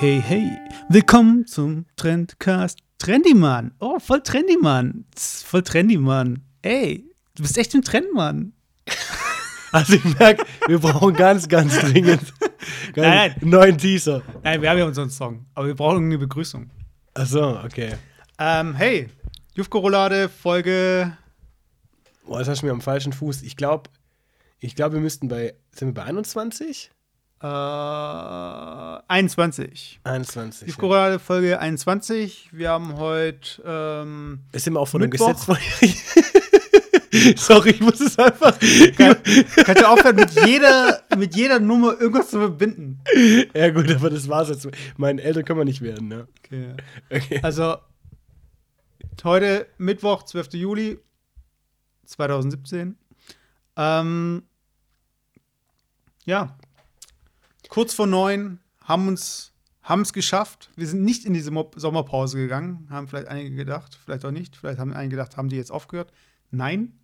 hey, hey. Willkommen zum Trendcast Trendy Mann. Oh, voll Trendy Mann. Voll Trendy Mann. Ey, du bist echt ein Trendmann. Also ich merke, wir brauchen ganz, ganz dringend Nein, einen neuen Teaser. Nein, wir haben ja unseren Song, aber wir brauchen eine Begrüßung. Achso, okay. Ähm, hey, Jufko-Roulade, Folge. Boah, das hast du mir am falschen Fuß. Ich glaube, ich glaube, wir müssten bei, sind wir bei 21? Äh, 21. 21. Ja. Jufko-Roulade, Folge 21. Wir haben heute. Ähm, Es sind wir auch von dem. Gesetz. Sorry, ich muss es einfach. Kannst du aufhören, mit jeder, mit jeder Nummer irgendwas zu verbinden? ja, gut, aber das war's jetzt. Meinen Eltern können wir nicht werden, ne? Okay. Okay. Also, heute Mittwoch, 12. Juli 2017. Ähm, ja, kurz vor neun haben uns haben es geschafft. Wir sind nicht in diese Mo Sommerpause gegangen, haben vielleicht einige gedacht, vielleicht auch nicht. Vielleicht haben einige gedacht, haben die jetzt aufgehört. Nein,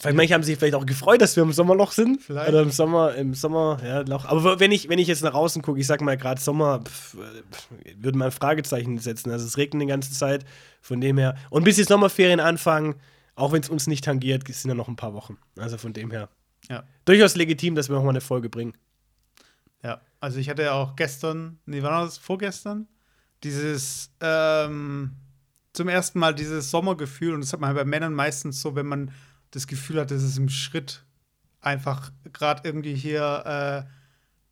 Vielleicht manche haben sich vielleicht auch gefreut, dass wir im Sommerloch sind. Vielleicht. Oder im Sommer, im Sommer, ja, Loch. Aber wenn ich, wenn ich jetzt nach außen gucke, ich sag mal gerade Sommer, pf, pf, würde man ein Fragezeichen setzen. Also es regnet die ganze Zeit, von dem her. Und bis die Sommerferien anfangen, auch wenn es uns nicht tangiert, sind ja noch ein paar Wochen. Also von dem her. Ja. Durchaus legitim, dass wir noch mal eine Folge bringen. Ja, also ich hatte ja auch gestern, nee, wann war das? Vorgestern? Dieses, ähm, zum ersten Mal dieses Sommergefühl und das hat man halt bei Männern meistens so, wenn man das Gefühl hat, dass es im Schritt einfach gerade irgendwie hier äh,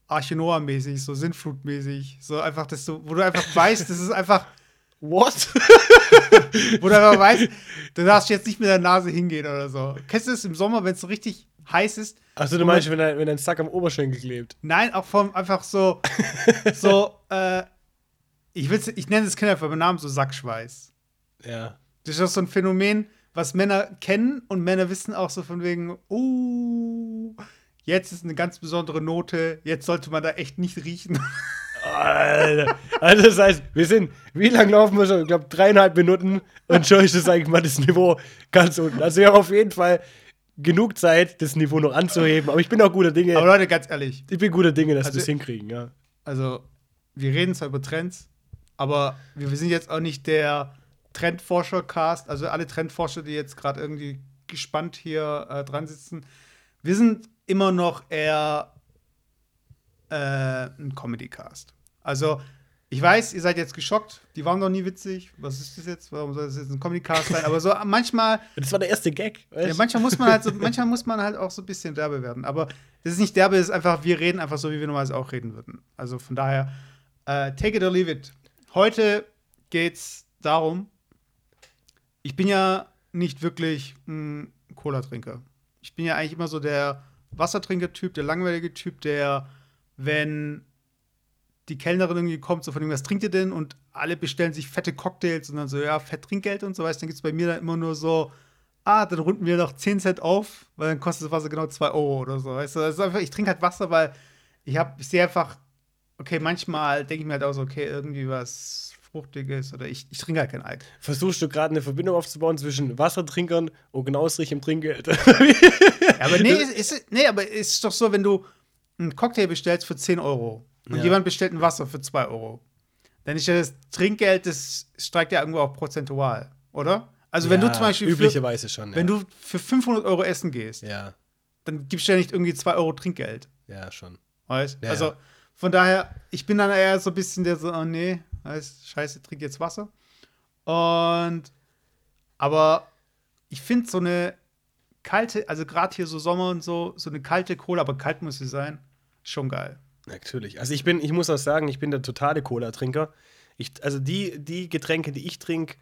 Arche Noah-mäßig, so Sintflut-mäßig, so einfach, dass du, wo du einfach weißt, das ist einfach, What? wo du einfach weißt, du darfst jetzt nicht mit der Nase hingehen oder so. Kennst du das im Sommer, wenn es so richtig heiß ist? Achso, du meinst, wenn, ein- wenn ein Sack am Oberschenkel klebt. Nein, auch vom einfach so, so, äh, ich will's, ich nenne es Kinder beim Namen so Sackschweiß. Ja. Das ist auch so ein Phänomen, was Männer kennen und Männer wissen auch so von wegen, uh, jetzt ist eine ganz besondere Note, jetzt sollte man da echt nicht riechen. Alter. Also das heißt, wir sind, wie lange laufen wir schon? Ich glaube, dreieinhalb Minuten und schon ist das eigentlich mal das Niveau ganz unten. Also haben auf jeden Fall genug Zeit, das Niveau noch anzuheben. Aber ich bin auch guter Dinge. Aber Leute, ganz ehrlich, ich bin guter Dinge, dass Also- wir es hinkriegen, ja. also wir reden zwar über Trends, aber wir, wir sind jetzt auch nicht der Trendforscher-Cast, also alle Trendforscher, die jetzt gerade irgendwie gespannt hier äh, dran sitzen. Wir sind immer noch eher äh, ein Comedy-Cast. Also, ich weiß, ihr seid jetzt geschockt, die waren noch nie witzig. Was ist das jetzt? Warum soll das jetzt ein Comedy-Cast sein? Aber so manchmal Das war der erste Gag. ja, manchmal muss man halt so, manchmal muss man halt auch so ein bisschen derbe werden. Aber das ist nicht derbe, es ist einfach, wir reden einfach so, wie wir normalerweise auch reden würden. Also von daher, äh, take it or leave it. Heute geht's darum, ich bin ja nicht wirklich ein Cola-Trinker. Ich bin ja eigentlich immer so der Wassertrinker-Typ, der langweilige Typ, der, wenn die Kellnerin irgendwie kommt, so von dem, was trinkt ihr denn? Und alle bestellen sich fette Cocktails und dann so, ja, fett Trinkgeld und so, weißt du, dann gibt es bei mir dann immer nur so, ah, dann runden wir noch 10 Cent auf, weil dann kostet das Wasser genau 2 Euro oder so, weißt du? Einfach, ich trinke halt Wasser, weil ich habe, sehe einfach, okay, manchmal denke ich mir halt auch so, okay, irgendwie was Fruchtiges oder ich, ich trinke halt kein Alk. Versuchst du gerade eine Verbindung aufzubauen zwischen Wassertrinkern und genauesrichem Trinkgeld? Ja, aber nee, ist, ist, nee, aber es ist doch so, wenn du einen Cocktail bestellst für 10 Euro und Ja. jemand bestellt ein Wasser für 2 Euro, dann ist ja das Trinkgeld, das steigt ja irgendwo auch prozentual, oder? Also wenn du Ja, zum Beispiel für, Üblicherweise schon, ja. wenn du für 500 Euro essen gehst, Ja, dann gibst du ja nicht irgendwie 2 Euro Trinkgeld, ja, schon. weißt? Ja, also von daher, ich bin dann eher so ein bisschen der so, oh nee, weißt, scheiße, trink jetzt Wasser. Und aber ich finde so eine kalte, also gerade hier so Sommer und so, so eine kalte Cola, aber kalt muss sie sein, schon geil. Natürlich. Also ich bin, ich muss auch sagen, ich bin der totale Cola-Trinker. Also die, die Getränke, die ich trinke,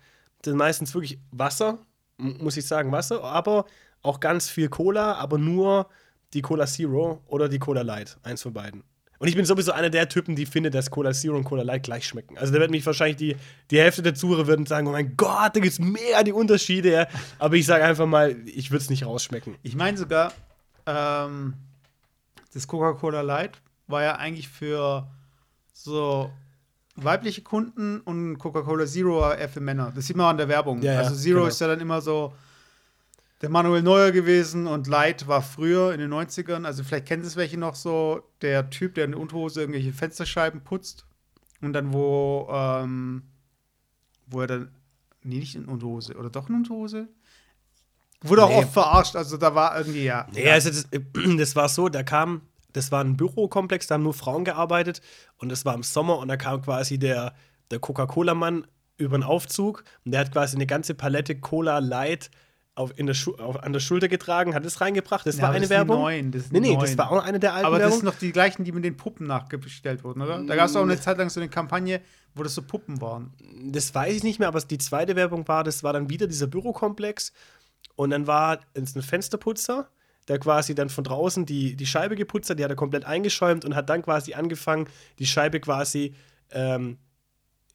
sind meistens wirklich Wasser, muss ich sagen, Wasser, aber auch ganz viel Cola, aber nur die Cola Zero oder die Cola Light, eins von beiden. Und ich bin sowieso einer der Typen, die findet, dass Cola Zero und Cola Light gleich schmecken. Also da wird mich wahrscheinlich die, die Hälfte der Zuhörer würden sagen, oh mein Gott, da gibt es mega die Unterschiede. Ja. Aber ich sage einfach mal, ich würde es nicht rausschmecken. Ich meine sogar, ähm, das Coca-Cola Light war ja eigentlich für so weibliche Kunden und Coca-Cola Zero war eher für Männer. Das sieht man auch an der Werbung. Ja, ja, also Zero genau. ist ja dann immer so der Manuel Neuer gewesen und Light war früher in den 90ern. Also vielleicht kennen es welche noch so, der Typ, der in der Unterhose irgendwelche Fensterscheiben putzt Und dann, wo, ähm, wo er dann, nee, nicht in Unterhose, oder doch in Unterhose? Wurde auch Nee. oft verarscht, also da war irgendwie, ja. Nee, also das, das war so, da kam, das war ein Bürokomplex, da haben nur Frauen gearbeitet und das war im Sommer und da kam quasi der, der Coca-Cola-Mann über den Aufzug und der hat quasi eine ganze Palette Cola Light auf, in der Schu auf, an der Schulter getragen, hat es reingebracht. Das Ja, war eine das Werbung. neuen, das nee, nee, das neuen. war auch eine der alten Aber das sind noch die gleichen, die mit den Puppen nachgestellt wurden, oder? Da gab es auch eine Zeit lang so eine Kampagne, wo das so Puppen waren. das weiß ich nicht mehr, aber die zweite Werbung war, das war dann wieder dieser Bürokomplex und dann war es ein Fensterputzer, der quasi dann von draußen die, die Scheibe geputzt hat, die hat er komplett eingeschäumt und hat dann quasi angefangen, die Scheibe quasi ähm,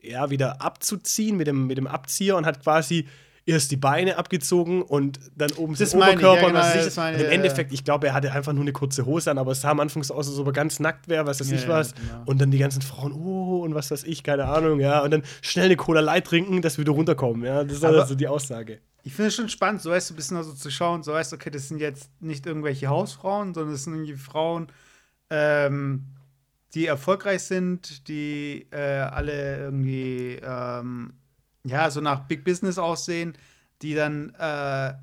ja, wieder abzuziehen mit dem, mit dem Abzieher und hat quasi erst die Beine abgezogen und dann oben Das den meine ich, Oberkörper ja, und was genau, ich. das meine und im Endeffekt, ich glaube, er hatte einfach nur eine kurze Hose an, aber es sah am Anfang so aus, als ob er ganz nackt wäre, was weiß Ja, ich was. genau. Und dann die ganzen Frauen, oh, und was weiß ich, keine Ahnung, ja. Und dann schnell eine Cola Light trinken, dass wir wieder runterkommen, ja. Das ist Aber- also die Aussage. Ich finde es schon spannend, so weißt du, ein bisschen also zu schauen, so weißt du, okay, das sind jetzt nicht irgendwelche Hausfrauen, sondern das sind irgendwie Frauen, ähm, die erfolgreich sind, die äh, alle irgendwie, ähm, ja, so nach Big Business aussehen, die dann äh,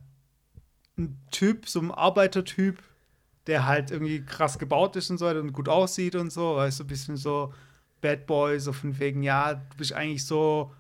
ein Typ, so ein Arbeitertyp, der halt irgendwie krass gebaut ist und so und gut aussieht und so, weißt du, ein bisschen so Bad Boy, so von wegen, ja, du bist eigentlich so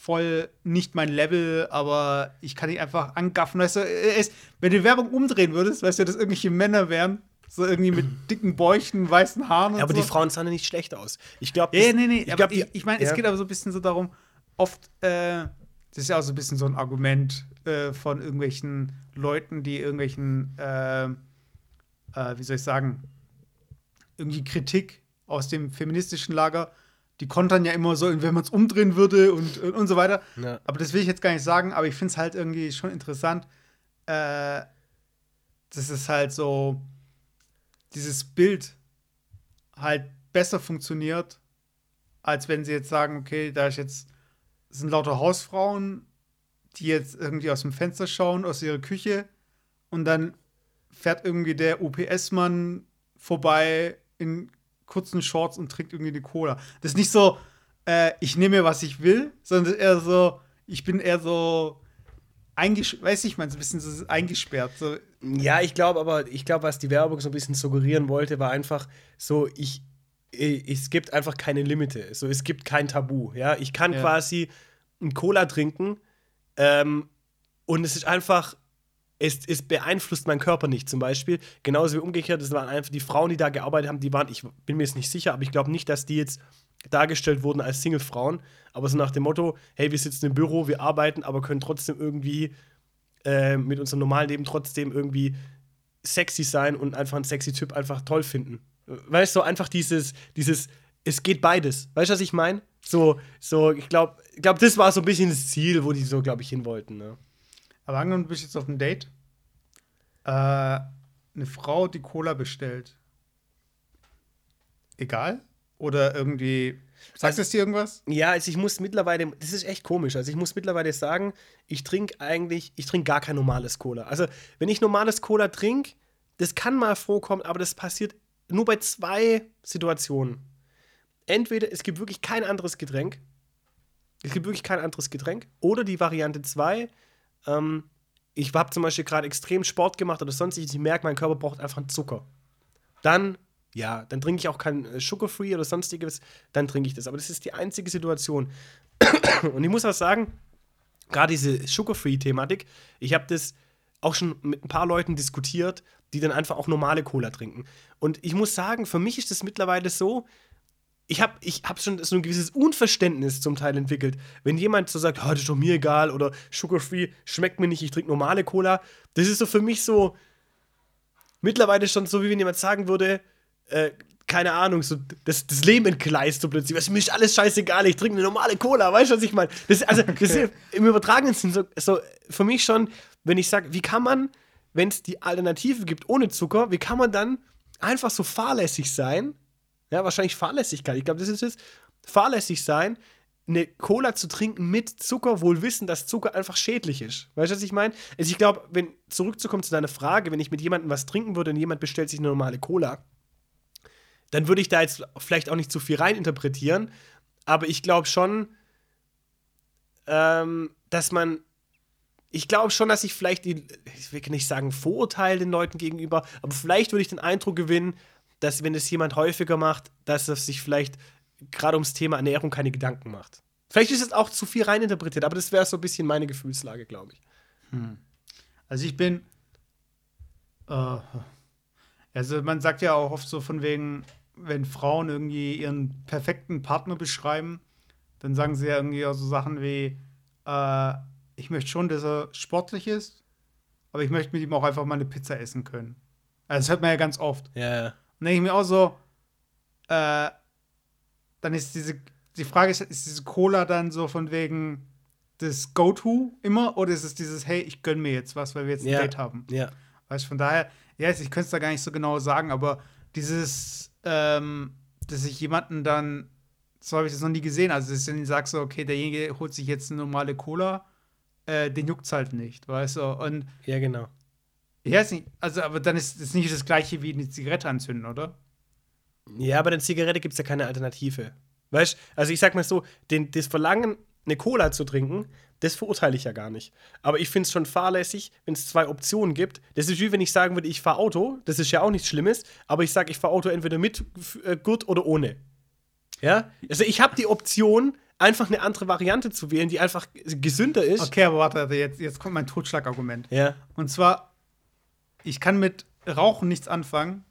voll nicht mein Level, aber ich kann dich einfach angaffen. Weißt du, es, wenn du die Werbung umdrehen würdest, weißt du, dass irgendwelche Männer wären, so irgendwie mit dicken Bäuchen, weißen Haaren und Ja, aber so. die Frauen sahen ja nicht schlecht aus. Ich glaube, Ja, ja, nee, nee, ich aber glaube, ich, ich meine, es geht aber so ein bisschen so darum, oft, äh, das ist ja auch so ein bisschen so ein Argument äh, von irgendwelchen Leuten, die irgendwelchen, äh, äh, wie soll ich sagen, irgendwie Kritik aus dem feministischen Lager, die kontern ja immer so, wenn man es umdrehen würde und, und, und so weiter. Ja. Aber das will ich jetzt gar nicht sagen, aber ich finde es halt irgendwie schon interessant, äh, dass es halt so dieses Bild halt besser funktioniert, als wenn sie jetzt sagen, okay, da ist jetzt sind lauter Hausfrauen, die jetzt irgendwie aus dem Fenster schauen, aus ihrer Küche und dann fährt irgendwie der UPS-Mann vorbei in kurzen Shorts und trinkt irgendwie eine Cola. Das ist nicht so, äh, ich nehme mir, was ich will, sondern eher so, ich bin eher so eingesperrt, weiß ich, man, so ein bisschen so eingesperrt. So, Ja, ich glaube aber, ich glaube, was die Werbung so ein bisschen suggerieren wollte, war einfach so, ich, ich es gibt einfach keine Limite. So, es gibt kein Tabu. Ja, ich kann Ja. quasi ein Cola trinken ähm, und es ist einfach, es, es beeinflusst meinen Körper nicht zum Beispiel. Genauso wie umgekehrt, es waren einfach die Frauen, die da gearbeitet haben, die waren, ich bin mir jetzt nicht sicher, aber ich glaube nicht, dass die jetzt dargestellt wurden als Single-Frauen, aber so nach dem Motto, hey, wir sitzen im Büro, wir arbeiten, aber können trotzdem irgendwie äh, mit unserem normalen Leben trotzdem irgendwie sexy sein und einfach einen sexy Typ einfach toll finden. Weißt du, so einfach dieses, dieses, es geht beides. Weißt du, was ich meine? So, so, ich glaube, ich glaub, das war so ein bisschen das Ziel, wo die so, glaube ich, hin wollten. Ne? Aber angenommen, du bist jetzt auf einem Date. Äh, eine Frau, die Cola bestellt. Egal? Oder irgendwie. Sagt Also- es dir irgendwas? Ja, also ich muss mittlerweile, das ist echt komisch. Also ich muss mittlerweile sagen, ich trinke eigentlich, ich trinke gar kein normales Cola. Also wenn ich normales Cola trinke, das kann mal vorkommen, aber das passiert nur bei zwei Situationen. Entweder es gibt wirklich kein anderes Getränk, es gibt wirklich kein anderes Getränk, oder die Variante 2, ähm, ich habe zum Beispiel gerade extrem Sport gemacht oder sonst, ich merke, mein Körper braucht einfach Zucker. Dann, ja, dann trinke ich auch kein äh, Sugar-Free oder sonstiges, dann trinke ich das. Aber das ist die einzige Situation. Und ich muss auch sagen, gerade diese Sugar-Free-Thematik, ich habe das auch schon mit ein paar Leuten diskutiert, die dann einfach auch normale Cola trinken. Und ich muss sagen, für mich ist das mittlerweile so, ich habe ich hab schon so ein gewisses Unverständnis zum Teil entwickelt. Wenn jemand so sagt, oh, das ist doch mir egal oder Sugar-Free schmeckt mir nicht, ich trinke normale Cola, das ist so für mich so mittlerweile schon so, wie wenn jemand sagen würde, äh, keine Ahnung, so das, das Leben entgleist so plötzlich. Was, mir ist alles scheißegal, ich trinke eine normale Cola, weißt du, was ich meine? Das, also, das ist im übertragenen Sinn so, so für mich schon, wenn ich sage, wie kann man, wenn es die Alternative gibt ohne Zucker, wie kann man dann einfach so fahrlässig sein? Ja, wahrscheinlich Fahrlässigkeit. Ich glaube, das ist es. Fahrlässig sein, eine Cola zu trinken mit Zucker, wohl wissen, dass Zucker einfach schädlich ist. Weißt du, was ich meine? Also ich glaube, wenn zurückzukommen zu deiner Frage, wenn ich mit jemandem was trinken würde und jemand bestellt sich eine normale Cola, dann würde ich da jetzt vielleicht auch nicht zu viel reininterpretieren. aber ich glaube schon, ähm, dass man. Ich glaube schon, dass ich vielleicht die, ich will nicht sagen Vorurteile den Leuten gegenüber, aber vielleicht würde ich den Eindruck gewinnen, dass wenn es jemand häufiger macht, dass er sich vielleicht gerade ums Thema Ernährung keine Gedanken macht. Vielleicht ist es auch zu viel reininterpretiert, aber das wäre so ein bisschen meine Gefühlslage, glaube ich. Also ich bin. Äh, also man sagt ja auch oft so von wegen, wenn Frauen irgendwie ihren perfekten Partner beschreiben, dann sagen sie ja irgendwie auch so Sachen wie, äh, ich möchte schon, dass er sportlich ist, aber ich möchte mit ihm auch einfach mal eine Pizza essen können. Also das hört man ja ganz oft. Ja, ja. Und denke ich mir auch so, äh, dann ist diese, die Frage ist, ist diese Cola dann so von wegen das Go-To immer oder ist es dieses, hey, ich gönn mir jetzt was, weil wir jetzt ein Ja. Date haben? Ja. Weißt du, von daher, ja, ich könnte es da gar nicht so genau sagen, aber dieses, ähm, dass ich jemanden dann, so habe ich das noch nie gesehen, also dass ich dann sage so, okay, derjenige holt sich jetzt eine normale Cola, äh, den juckt's halt nicht, weißt du, und Ja, genau. Ich weiß nicht, also, aber dann ist es nicht das gleiche wie eine Zigarette anzünden, oder? Ja, aber der Zigarette gibt es ja keine Alternative. Weißt also ich sag mal so, den, das Verlangen, eine Cola zu trinken, das verurteile ich ja gar nicht. Aber ich finde es schon fahrlässig, wenn es zwei Optionen gibt. Das ist wie wenn ich sagen würde, ich fahre Auto, das ist ja auch nichts Schlimmes, aber ich sage, ich fahre Auto entweder mit äh, Gurt oder ohne. Ja? Also ich habe die Option, einfach eine andere Variante zu wählen, die einfach gesünder ist. Okay, aber warte, warte, jetzt, jetzt kommt mein Totschlagargument. Ja. Und zwar, ich kann mit Rauchen nichts anfangen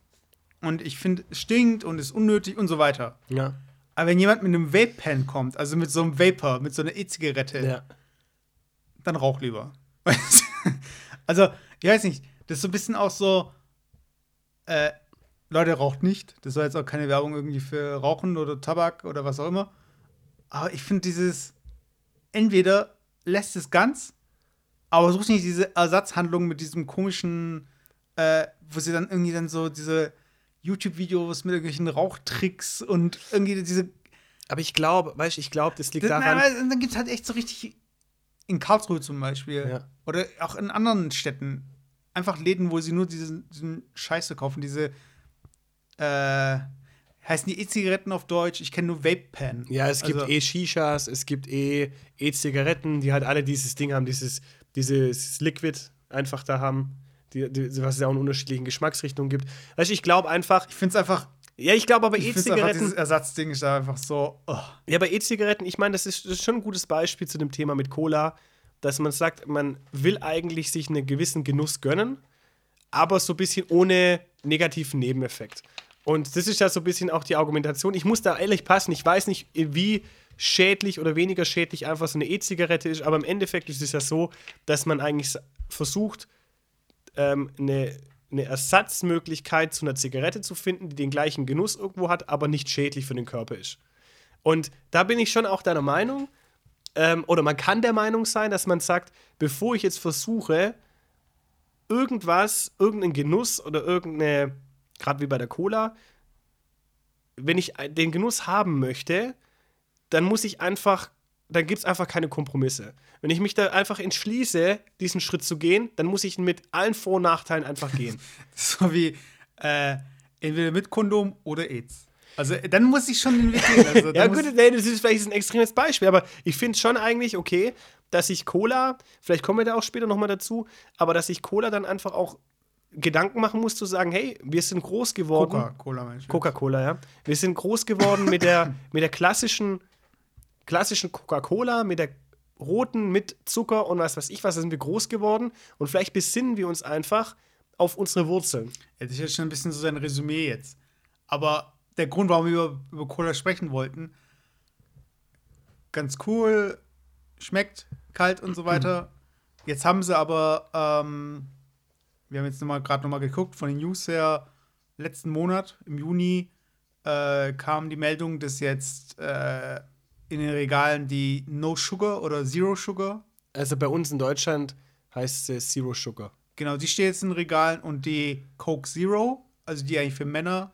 und ich finde, es stinkt und ist unnötig und so weiter. Ja. Aber wenn jemand mit einem Vape-Pen kommt, also mit so einem Vapor, mit so einer E-Zigarette, Ja. dann rauch lieber. Also, ich weiß nicht, das ist so ein bisschen auch so, äh, Leute, raucht nicht. Das soll jetzt auch keine Werbung irgendwie für Rauchen oder Tabak oder was auch immer. Aber ich finde dieses, entweder lässt es ganz, aber sucht nicht diese Ersatzhandlung mit diesem komischen, äh, wo sie dann irgendwie dann so diese YouTube-Videos mit irgendwelchen Rauchtricks und irgendwie diese Aber ich glaube, weißt du, ich glaube, das liegt das, daran. nein, dann gibt es halt echt so richtig in Karlsruhe zum Beispiel Ja. oder auch in anderen Städten einfach Läden, wo sie nur diesen, diesen Scheiße kaufen, diese äh, heißen die E-Zigaretten auf Deutsch? Ich kenne nur Vape Pen. Ja, es gibt Also- E-Shishas, es gibt E- E-Zigaretten, die halt alle dieses Ding haben, dieses, dieses Liquid einfach da haben, die, die, was es ja auch in unterschiedlichen Geschmacksrichtungen gibt. Weißt du, ich glaube einfach, Ich finde es einfach, ja, ich glaube aber einfach dieses E-Zigaretten, Ersatzding ist da einfach so. Oh. ja, bei E-Zigaretten, ich meine, das ist, das ist schon ein gutes Beispiel zu dem Thema mit Cola, dass man sagt, man will eigentlich sich einen gewissen Genuss gönnen, aber so ein bisschen ohne negativen Nebeneffekt. Und das ist ja so ein bisschen auch die Argumentation. Ich muss da ehrlich passen, ich weiß nicht, wie schädlich oder weniger schädlich einfach so eine E-Zigarette ist, aber im Endeffekt ist es ja so, dass man eigentlich versucht, ähm, eine, eine Ersatzmöglichkeit zu einer Zigarette zu finden, die den gleichen Genuss irgendwo hat, aber nicht schädlich für den Körper ist. Und da bin ich schon auch deiner Meinung, ähm, oder man kann der Meinung sein, dass man sagt, bevor ich jetzt versuche, irgendwas, irgendeinen Genuss oder irgendeine, gerade wie bei der Cola, wenn ich den Genuss haben möchte, dann muss ich einfach, dann gibt es einfach keine Kompromisse. Wenn ich mich da einfach entschließe, diesen Schritt zu gehen, dann muss ich mit allen Vor- und Nachteilen einfach gehen. So wie äh, entweder mit Kondom oder AIDS. Also dann muss ich schon den Weg gehen. Also, ja, gut, nee, das ist vielleicht ein extremes Beispiel, aber ich finde es schon eigentlich okay, dass ich Cola, vielleicht kommen wir da auch später nochmal dazu, aber dass ich Cola dann einfach auch Gedanken machen muss, zu sagen, hey, wir sind groß geworden. Coca-Cola. Coca-Cola, ja. Wir sind groß geworden mit der, mit der klassischen, klassischen Coca-Cola, mit der roten, mit Zucker und was weiß ich was, da sind wir groß geworden und vielleicht besinnen wir uns einfach auf unsere Wurzeln. Ja, das ist jetzt schon ein bisschen so sein Resümee jetzt. Aber der Grund, warum wir über, über Cola sprechen wollten, ganz cool, schmeckt kalt und so weiter. Jetzt haben sie aber, ähm, wir haben jetzt gerade nochmal geguckt, von den News her, letzten Monat, im Juni, äh, kam die Meldung, dass jetzt äh, in den Regalen die No Sugar oder Zero Sugar, Also bei uns in Deutschland heißt es Zero Sugar. genau, die steht jetzt in den Regalen und die Coke Zero, also die eigentlich für Männer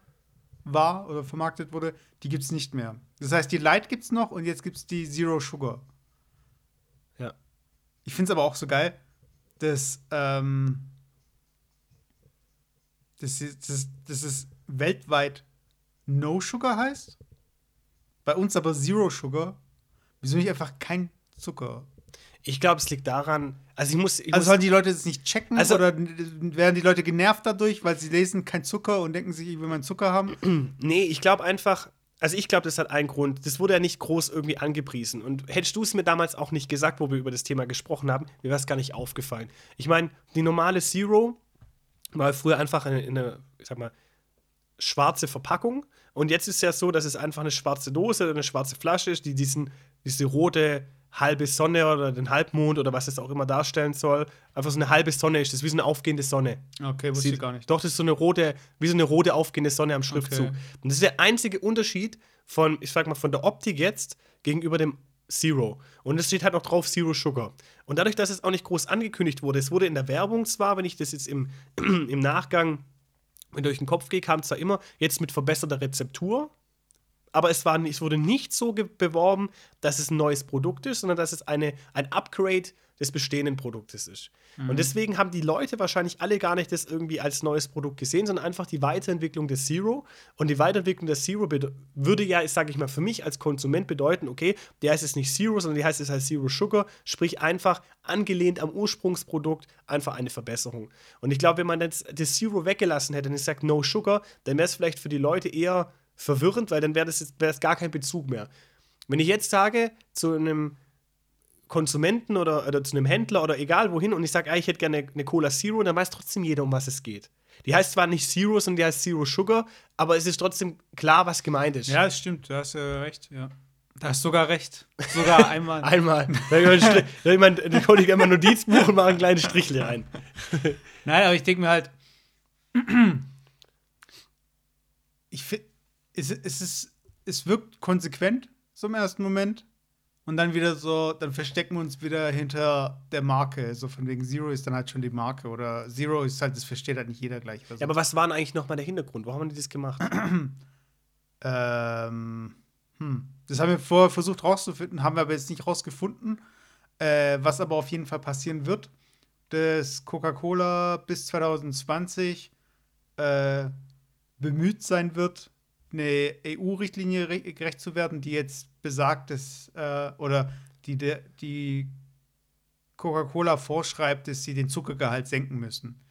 war oder vermarktet wurde, die gibt es nicht mehr. Das heißt, die Light gibt es noch und jetzt gibt es die Zero Sugar. Ja. Ich finde es aber auch so geil, dass, ähm, dass, dass, dass es weltweit No Sugar heißt bei uns aber Zero Sugar. Wieso nicht einfach kein Zucker? Ich glaube, es liegt daran, also ich muss. Ich Also muss sollen die Leute das nicht checken Also- oder werden die Leute genervt dadurch, weil sie lesen kein Zucker und denken sich, ich will meinen Zucker haben? nee, ich glaube einfach, also ich glaube, das hat einen Grund. Das wurde ja nicht groß irgendwie angepriesen. Und hättest du es mir damals auch nicht gesagt, wo wir über das Thema gesprochen haben, mir wäre es gar nicht aufgefallen. Ich meine, die normale Zero war früher einfach eine, eine, ich sag mal, schwarze Verpackung. Und jetzt ist es ja so, dass es einfach eine schwarze Dose oder eine schwarze Flasche ist, die diesen, diese rote halbe Sonne oder den Halbmond oder was es auch immer darstellen soll, einfach so eine halbe Sonne ist. Das ist wie so eine aufgehende Sonne. Okay, wusste Sieht- ich gar nicht. Doch, das ist so eine rote, wie so eine rote aufgehende Sonne am Schriftzug. Okay. Und das ist der einzige Unterschied von, ich sag mal, von der Optik jetzt gegenüber dem Zero. Und es steht halt noch drauf Zero Sugar. Und dadurch, dass es auch nicht groß angekündigt wurde, es wurde in der Werbung zwar, wenn ich das jetzt im, im Nachgang durch den Kopf gehe, kam zwar immer jetzt mit verbesserter Rezeptur, aber es, war, es wurde nicht so beworben, dass es ein neues Produkt ist, sondern dass es eine, ein Upgrade des bestehenden Produktes ist. Und deswegen haben die Leute wahrscheinlich alle gar nicht das irgendwie als neues Produkt gesehen, sondern einfach die Weiterentwicklung des Zero. Und die Weiterentwicklung des Zero würde ja, sage ich mal, für mich als Konsument bedeuten, okay, der heißt es nicht Zero, sondern die heißt es halt Zero Sugar, sprich einfach angelehnt am Ursprungsprodukt, einfach eine Verbesserung. Und ich glaube, wenn man jetzt das Zero weggelassen hätte und ich sage No Sugar, dann wäre es vielleicht für die Leute eher verwirrend, weil dann wäre das, jetzt- wäre das gar kein Bezug mehr. Wenn ich jetzt sage zu einem Konsumenten oder, oder zu einem Händler oder egal wohin und ich sage, ah, ich hätte gerne eine Cola Zero, dann weiß trotzdem jeder, um was es geht. Die heißt zwar nicht Zero, sondern die heißt Zero Sugar, aber es ist trotzdem klar, was gemeint ist. Ja, das stimmt, du hast äh, recht, ja. Da hast sogar recht. Sogar einmal. Einmal. Da konnte ich immer Notizbuch und mache ein kleines Strichle rein. Nein, aber ich denke mir halt, ich finde, es, es, ist, es wirkt konsequent, so im ersten Moment. Und dann wieder so, dann verstecken wir uns wieder hinter der Marke. So von wegen Zero ist dann halt schon die Marke. Oder Zero ist halt, das versteht halt nicht jeder gleich. So. Ja, aber was war denn eigentlich nochmal der Hintergrund? Warum haben die das gemacht? Ähm, hm. Das haben wir vorher versucht rauszufinden, haben wir aber jetzt nicht rausgefunden. Äh, was aber auf jeden Fall passieren wird, dass Coca-Cola bis 2020 äh, bemüht sein wird, eine EU-Richtlinie re- gerecht zu werden, die jetzt besagt, dass, äh, oder die, die Coca-Cola vorschreibt, dass sie den Zuckergehalt senken müssen.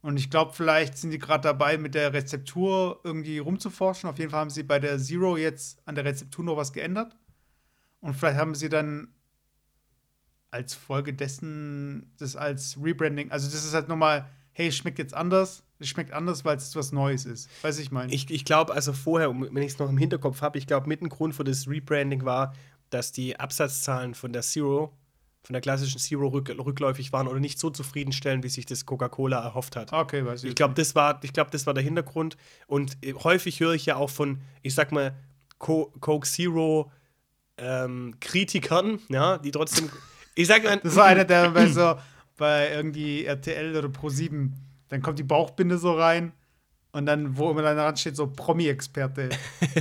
Und ich glaube, vielleicht sind die gerade dabei, mit der Rezeptur irgendwie rumzuforschen. Auf jeden Fall haben sie bei der Zero jetzt an der Rezeptur noch was geändert. Und vielleicht haben sie dann als Folge dessen das als Rebranding, also das ist halt nochmal, hey, schmeckt jetzt anders. Es schmeckt anders, weil es was Neues ist. Weiß ich meine. Ich, ich glaube, also vorher, wenn ich es noch im Hinterkopf habe, ich glaube, mit ein Grund für das Rebranding war, dass die Absatzzahlen von der Zero, von der klassischen Zero rück, rückläufig waren oder nicht so zufriedenstellend, wie sich das Coca-Cola erhofft hat. Okay, weiß ich. Ich glaube, das war, ich glaube, das war der Hintergrund. Und äh, häufig höre ich ja auch von, ich sag mal, Co Coke Zero ähm, Kritikern, ja, die trotzdem, ich sag mal, Das war einer, der bei so bei irgendwie RTL oder Pro7, dann kommt die Bauchbinde so rein und dann, wo immer dann dran steht, so Promi-Experte.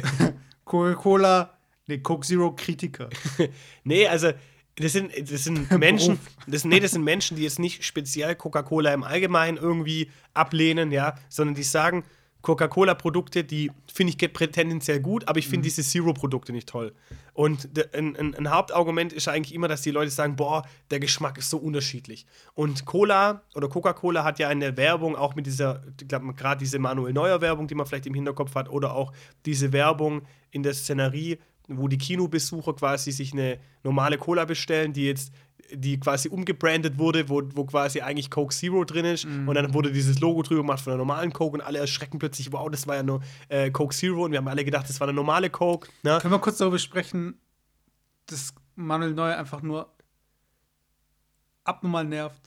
Coca-Cola, nee, Coke Zero Kritiker. Nee, also das sind, das sind Menschen, das, nee, das sind Menschen, die jetzt nicht speziell Coca-Cola im Allgemeinen irgendwie ablehnen, ja, sondern die sagen, Coca-Cola-Produkte, die finde ich tendenziell gut, aber ich finde diese Zero-Produkte nicht toll. Und ein, ein, ein Hauptargument ist eigentlich immer, dass die Leute sagen, boah, der Geschmack ist so unterschiedlich. Und Cola oder Coca-Cola hat ja eine Werbung, auch mit dieser, ich glaube, gerade diese Manuel Neuer-Werbung, die man vielleicht im Hinterkopf hat, oder auch diese Werbung in der Szenerie, wo die Kinobesucher quasi sich eine normale Cola bestellen, die jetzt die quasi umgebrandet wurde, wo, wo quasi eigentlich Coke Zero drin ist und dann wurde dieses Logo drüber gemacht von der normalen Coke und alle erschrecken plötzlich, wow, das war ja nur äh, Coke Zero und wir haben alle gedacht, das war eine normale Coke. Ne? Können wir kurz darüber sprechen, dass Manuel Neuer einfach nur abnormal nervt?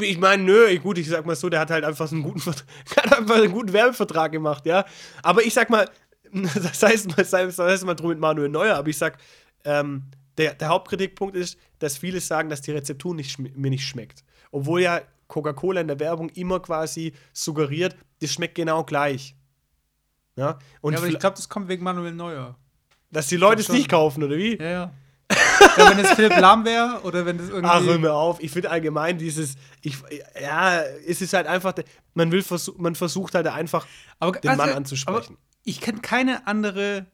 Ich meine, nö, gut, ich sag mal so, der hat halt einfach so einen guten, hat einfach einen guten Werbevertrag gemacht, ja. Aber ich sag mal, das heißt mal, das heißt mal drum mit Manuel Neuer, aber ich sag, ähm, der, der Hauptkritikpunkt ist, dass viele sagen, dass die Rezeptur nicht mir nicht schmeckt. Obwohl ja Coca-Cola in der Werbung immer quasi suggeriert, das schmeckt genau gleich. Ja, und ja, aber ich glaube, das kommt wegen Manuel Neuer. dass die Leute es nicht kaufen, oder wie? Ja, ja. glaube, wenn es Philipp Lahm wäre oder wenn das irgendwie. Ach, hör mir auf. Ich finde allgemein dieses, ich, ja, es ist halt einfach, man will versuch, man versucht halt einfach aber, den Mann anzusprechen. Ich kenne keine andere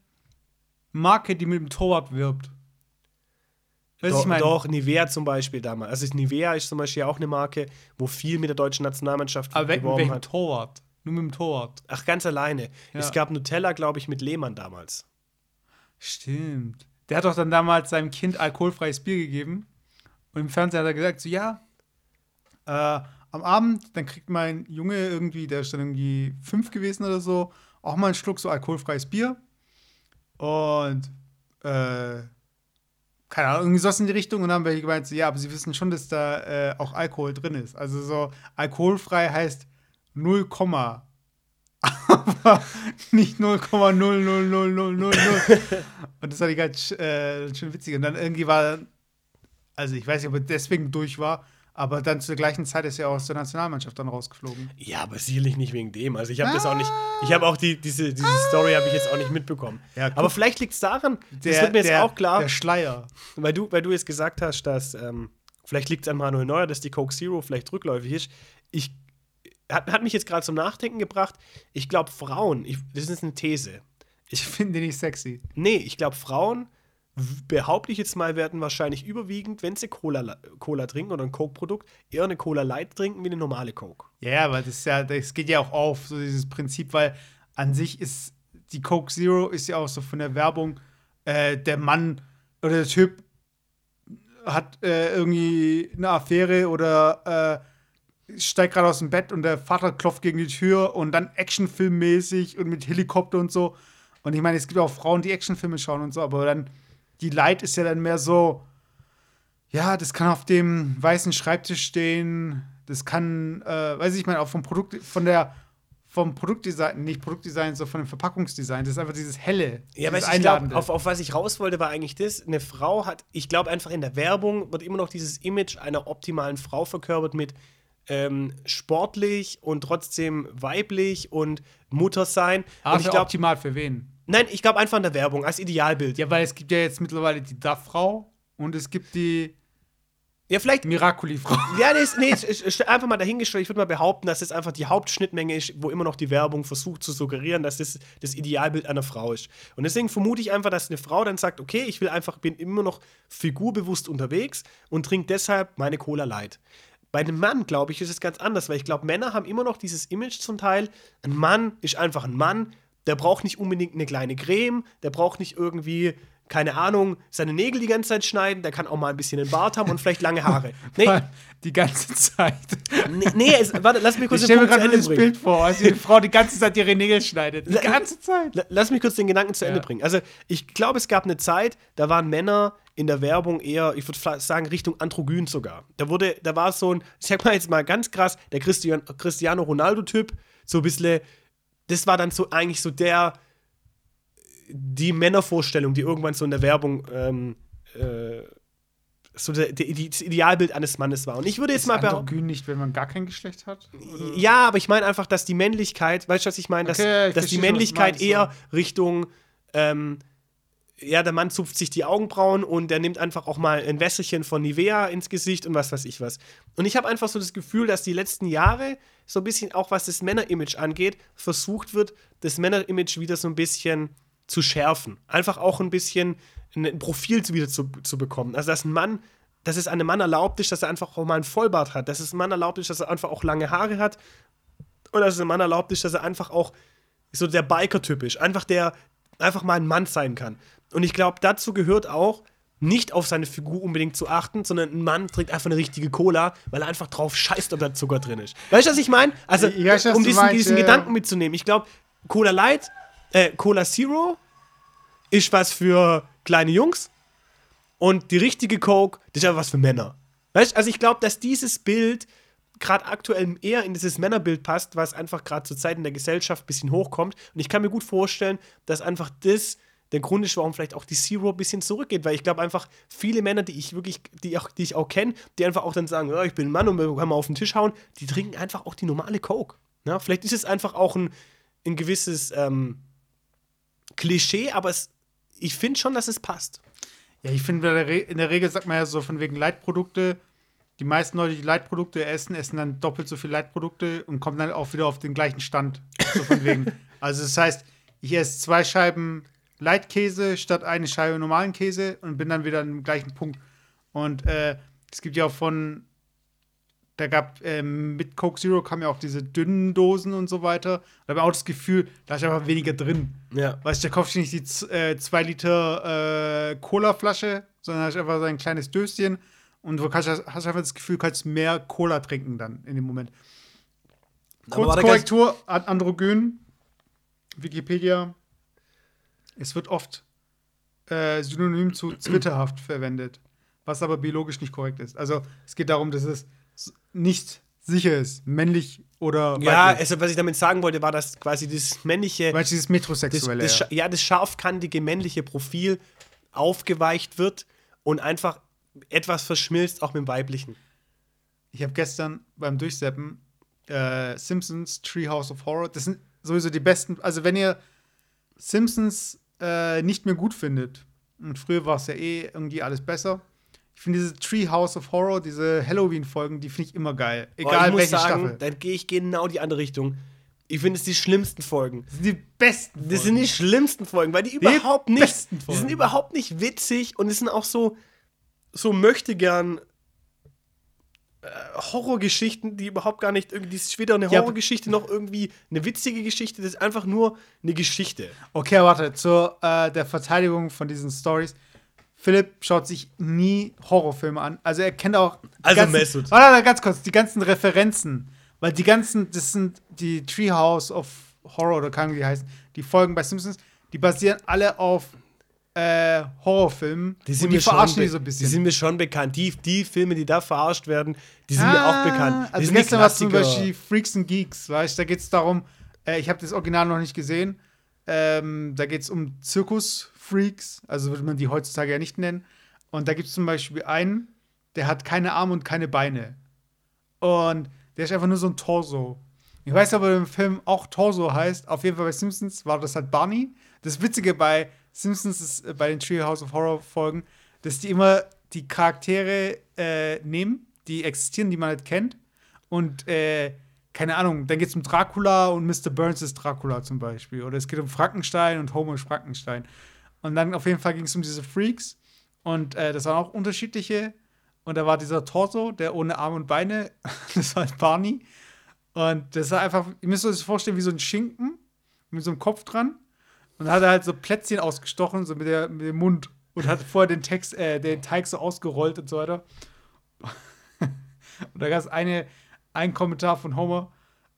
Marke, die mit dem Torwart wirbt. Weißt Doch, ich meine? doch, Nivea zum Beispiel damals. Also Nivea ist zum Beispiel auch eine Marke, wo viel mit der deutschen Nationalmannschaft Aber mit geworben welchem hat. Torwart? Nur mit dem Torwart. Ach, ganz alleine. Ja. Es gab Nutella, glaube ich, mit Lehmann damals. Stimmt. Der hat doch dann damals seinem Kind alkoholfreies Bier gegeben. Und im Fernsehen hat er gesagt: So, ja, äh, am Abend, dann kriegt mein Junge irgendwie, der ist dann irgendwie fünf gewesen oder so, auch mal einen Schluck so alkoholfreies Bier. Und, äh, keine Ahnung, irgendwie sowas in die Richtung. Und dann haben wir gemeint: so, Ja, aber sie wissen schon, dass da äh, auch Alkohol drin ist. Also, so, alkoholfrei heißt 0, aber nicht 0,00000. Und das war die ganz äh, schön witzig. Und dann irgendwie war, also ich weiß nicht, ob er deswegen durch war, aber dann zur gleichen Zeit ist er auch aus der Nationalmannschaft dann rausgeflogen. Ja, aber sicherlich nicht wegen dem. Also ich habe das auch nicht, ich habe auch die, diese, diese Story habe ich jetzt auch nicht mitbekommen. Ja, aber vielleicht liegt es daran, Der, das wird mir jetzt der, auch klar, Der Schleier. weil du, weil du jetzt gesagt hast, dass ähm, vielleicht liegt es an Manuel Neuer, dass die Coke Zero vielleicht rückläufig ist. Ich hat, hat mich jetzt gerade zum Nachdenken gebracht. Ich glaube, Frauen, ich, das ist eine These. Ich finde den nicht sexy. Nee, ich glaube, Frauen, behaupte ich jetzt mal, werden wahrscheinlich überwiegend, wenn sie Cola, Cola trinken oder ein Coke-Produkt, eher eine Cola Light trinken wie eine normale Coke. Ja, aber das ja, das geht ja auch auf, so dieses Prinzip, weil an sich ist die Coke Zero ist ja auch so von der Werbung, äh, der Mann oder der Typ hat äh, irgendwie eine Affäre oder äh, steigt gerade aus dem Bett und der Vater klopft gegen die Tür und dann Actionfilmmäßig und mit Helikopter und so. Und ich meine, es gibt auch Frauen, die Actionfilme schauen und so, aber dann die Light ist ja dann mehr so, ja, das kann auf dem weißen Schreibtisch stehen. Das kann, äh, weiß ich, ich meine, auch vom Produkt, von der, vom Produktdesign, nicht Produktdesign, sondern von dem Verpackungsdesign. Das ist einfach dieses helle, Ja, aber dieses ich glaube, auf, auf was ich raus wollte, war eigentlich das: Eine Frau hat, ich glaube einfach in der Werbung wird immer noch dieses Image einer optimalen Frau verkörpert mit ähm, sportlich und trotzdem weiblich und Mutter sein. Aber und ich für glaube, optimal für wen? Nein, ich glaube einfach in der Werbung als Idealbild. Ja, Ja, weil es gibt ja jetzt mittlerweile die DAF-Frau und es gibt die vielleicht. Miraculi-Frau. Ja, nee, ist- nee einfach mal dahingestellt. Ich würde mal behaupten, dass es einfach die Hauptschnittmenge ist, wo immer noch die Werbung versucht zu suggerieren, dass das das Idealbild einer Frau ist. Und deswegen vermute ich einfach, dass eine Frau dann sagt, okay, ich will einfach, bin immer noch figurbewusst unterwegs und trinke deshalb meine Cola Light. Bei einem Mann, glaube ich, ist es ganz anders, weil ich glaube, Männer haben immer noch dieses Image zum Teil. Ein Mann ist einfach ein Mann, der braucht nicht unbedingt eine kleine Creme, der braucht nicht irgendwie, keine Ahnung, seine Nägel die ganze Zeit schneiden, der kann auch mal ein bisschen einen Bart haben und vielleicht lange Haare. Nee, Die ganze Zeit. Nee, nee es, warte, lass mich kurz Ich den mir Punkt zu gerade das. Bild vor, als die Frau die ganze Zeit ihre Nägel schneidet. Die ganze Zeit. La- Lass mich kurz den Gedanken zu Ende Ja. bringen. Also, ich glaube, es gab eine Zeit, da waren Männer in der Werbung eher, ich würde sagen, Richtung Androgyn sogar. Da wurde, da war so ein, ich sag mal jetzt mal ganz krass, der Christian, Cristiano Ronaldo-Typ, so ein bisschen, das war dann so eigentlich so der, die Männervorstellung, die irgendwann so in der Werbung ähm, äh, so der, der, das Idealbild eines Mannes war. Und ich würde jetzt Ist mal behaupten. nicht, wenn man gar kein Geschlecht hat? Ja, aber ich meine einfach, dass die Männlichkeit, weißt du, was ich meine? Dass, Okay, ich dass die Männlichkeit meinst, eher. Richtung, ähm, ja, der Mann zupft sich die Augenbrauen und der nimmt einfach auch mal ein Wässerchen von Nivea ins Gesicht und was weiß ich was. Und ich habe einfach so das Gefühl, dass die letzten Jahre so ein bisschen, auch was das Männerimage angeht, versucht wird, das Männerimage wieder so ein bisschen zu schärfen. Einfach auch ein bisschen ein Profil wieder zu, zu bekommen. Also, dass ein Mann, dass es einem Mann erlaubt ist, dass er einfach auch mal einen Vollbart hat, dass es einem Mann erlaubt ist, dass er einfach auch lange Haare hat und dass es einem Mann erlaubt ist, dass er einfach auch so der Biker-Typ ist. Einfach der, einfach mal ein Mann sein kann. Und ich glaube, dazu gehört auch, nicht auf seine Figur unbedingt zu achten, sondern ein Mann trinkt einfach eine richtige Cola, weil er einfach drauf scheißt, ob da Zucker drin ist. Weißt du, was ich meine? Also, Ich weiß, um diesen, meinst, diesen ja. Gedanken mitzunehmen. Ich glaube, Cola Light, äh, Cola Zero ist was für kleine Jungs und die richtige Coke, das ist aber was für Männer. Weißt du, also ich glaube, dass dieses Bild gerade aktuell eher in dieses Männerbild passt, was einfach gerade zur Zeit in der Gesellschaft ein bisschen hochkommt. Und ich kann mir gut vorstellen, dass einfach das der Grund ist, warum vielleicht auch die Zero ein bisschen zurückgeht, weil ich glaube einfach viele Männer, die ich wirklich, die, auch, die ich auch kenne, die einfach auch dann sagen, ja, ich bin ein Mann und wir können mal auf den Tisch hauen, die trinken einfach auch die normale Coke. Ja, vielleicht ist es einfach auch ein, ein gewisses ähm, Klischee, aber es, ich finde schon, dass es passt. Ja, ich finde, in der Re- in der Regel sagt man ja so von wegen Leitprodukte. Die meisten Leute, die Leitprodukte essen, essen dann doppelt so viel Leitprodukte und kommen dann auch wieder auf den gleichen Stand. So von wegen. also, das heißt, ich esse zwei Scheiben Leitkäse statt eine Scheibe normalen Käse und bin dann wieder am gleichen Punkt. Und äh, es gibt ja auch von, da gab ähm, mit Coke Zero kamen ja auch diese dünnen Dosen und so weiter. Da habe ich auch das Gefühl, da ist einfach weniger drin. Ja. Weißt du, der kauft sich nicht die 2 Liter äh, Cola-Flasche, sondern hast einfach so ein kleines Döschen und du kannst, hast einfach das Gefühl, du kannst mehr Cola trinken dann in dem Moment. Kurzkorrektur, Ad- Androgyn, Wikipedia. Es wird oft äh, synonym zu zwitterhaft verwendet, was aber biologisch nicht korrekt ist. Also es geht darum, dass es nicht sicher ist, männlich oder Ja, weiblich. also was ich damit sagen wollte, war, dass quasi das männliche, Weil dieses das, Metrosexuelle. das, ja. scha- ja, das scharfkantige männliche Profil aufgeweicht wird und einfach etwas verschmilzt, auch mit dem weiblichen. Ich habe gestern beim Durchseppen äh, Simpsons Treehouse of Horror, das sind sowieso die besten. Also, wenn ihr Simpsons äh, nicht mehr gut findet, und früher war es ja eh irgendwie alles besser, ich finde diese Treehouse of Horror, diese Halloween-Folgen, die finde ich immer geil. Oh, Egal ich muss welche sagen, Staffel. dann gehe ich genau die andere Richtung. Ich finde es die schlimmsten Folgen. Das sind die besten. Das sind die schlimmsten Folgen, weil die, Die überhaupt nicht, die Folgen. sind überhaupt nicht witzig und es sind auch so, so möchte gern Horrorgeschichten, die überhaupt gar nicht irgendwie, das ist weder eine Horrorgeschichte noch irgendwie eine witzige Geschichte, das ist einfach nur eine Geschichte. Okay, warte, zur äh, der Verteidigung von diesen Stories. Philipp schaut sich nie Horrorfilme an. Also er kennt auch die Also ganzen, Mesut. Warte, warte, ganz kurz, die ganzen Referenzen. Weil die ganzen, das sind die Treehouse of Horror oder Ahnung, wie die heißen, die Folgen bei Simpsons, die basieren alle auf äh, Horrorfilmen. Die sind, und die mir schon verarschen die so ein bisschen. Die sind mir schon bekannt. Die, die Filme, die da verarscht werden, die sind mir auch bekannt. Die Also gestern war zum. Beispiel Freaks and Geeks, weißt du, da geht es darum, äh, ich habe das Original noch nicht gesehen, ähm, da geht es um Zirkusfreaks, also würde man die heutzutage ja nicht nennen. Und da gibt es zum Beispiel einen, der hat keine Arme und keine Beine. Und der ist einfach nur so ein Torso. Ich weiß aber, im Film auch Torso heißt, auf jeden Fall bei Simpsons war das halt Barney. Das Witzige bei Simpsons ist, äh, bei den Treehouse of Horror Folgen, dass die immer die Charaktere äh, nehmen, die existieren, die man halt kennt. Und äh, keine Ahnung, dann geht es um Dracula und Mr. Burns ist Dracula zum Beispiel. Oder es geht um Frankenstein und Homo ist Frankenstein. Und dann auf jeden Fall ging es um diese Freaks. Und äh, das waren auch unterschiedliche. Und da war dieser Torso, der ohne Arme und Beine, das war halt Barney. Und das war einfach, ihr müsst euch das vorstellen, wie so ein Schinken mit so einem Kopf dran. Und hat er halt so Plätzchen ausgestochen, so mit, der, mit dem Mund. Und hat vorher den Text, äh, den Teig so ausgerollt und so weiter. und da gab es eine, einen Kommentar von Homer,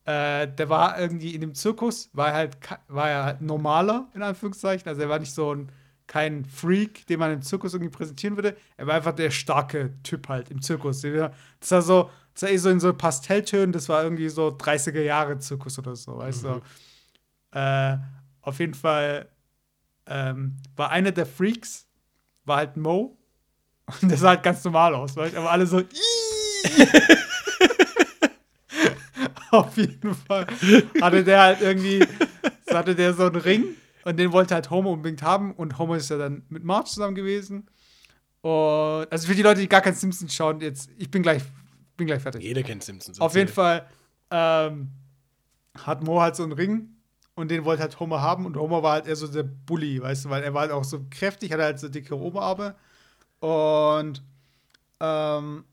äh, der war irgendwie in dem Zirkus, war halt, war er halt normaler, in Anführungszeichen. Also er war nicht so ein, kein Freak, den man im Zirkus irgendwie präsentieren würde. Er war einfach der starke Typ halt im Zirkus. Das war so, das war eh so in so Pastelltönen, das war irgendwie so 30er Jahre Zirkus oder so, weißt du. Äh, auf jeden Fall ähm, war einer der Freaks, war halt Mo. Und der sah halt ganz normal aus, weißt du? Aber alle so. Auf jeden Fall hatte der halt irgendwie, so hatte der so einen Ring und den wollte halt Homo unbedingt haben und Homo ist ja dann mit Marge zusammen gewesen. Und also für die Leute, die gar kein Simpsons schauen, jetzt, ich bin gleich, bin gleich fertig. Jeder kennt Simpsons. Auf jeden Fall ähm, hat Mo halt so einen Ring und den wollte halt Homer haben. Und Homer war halt eher so der Bully, weißt du, weil er war halt auch so kräftig, hatte halt so dicke Oberarme. Und ähm,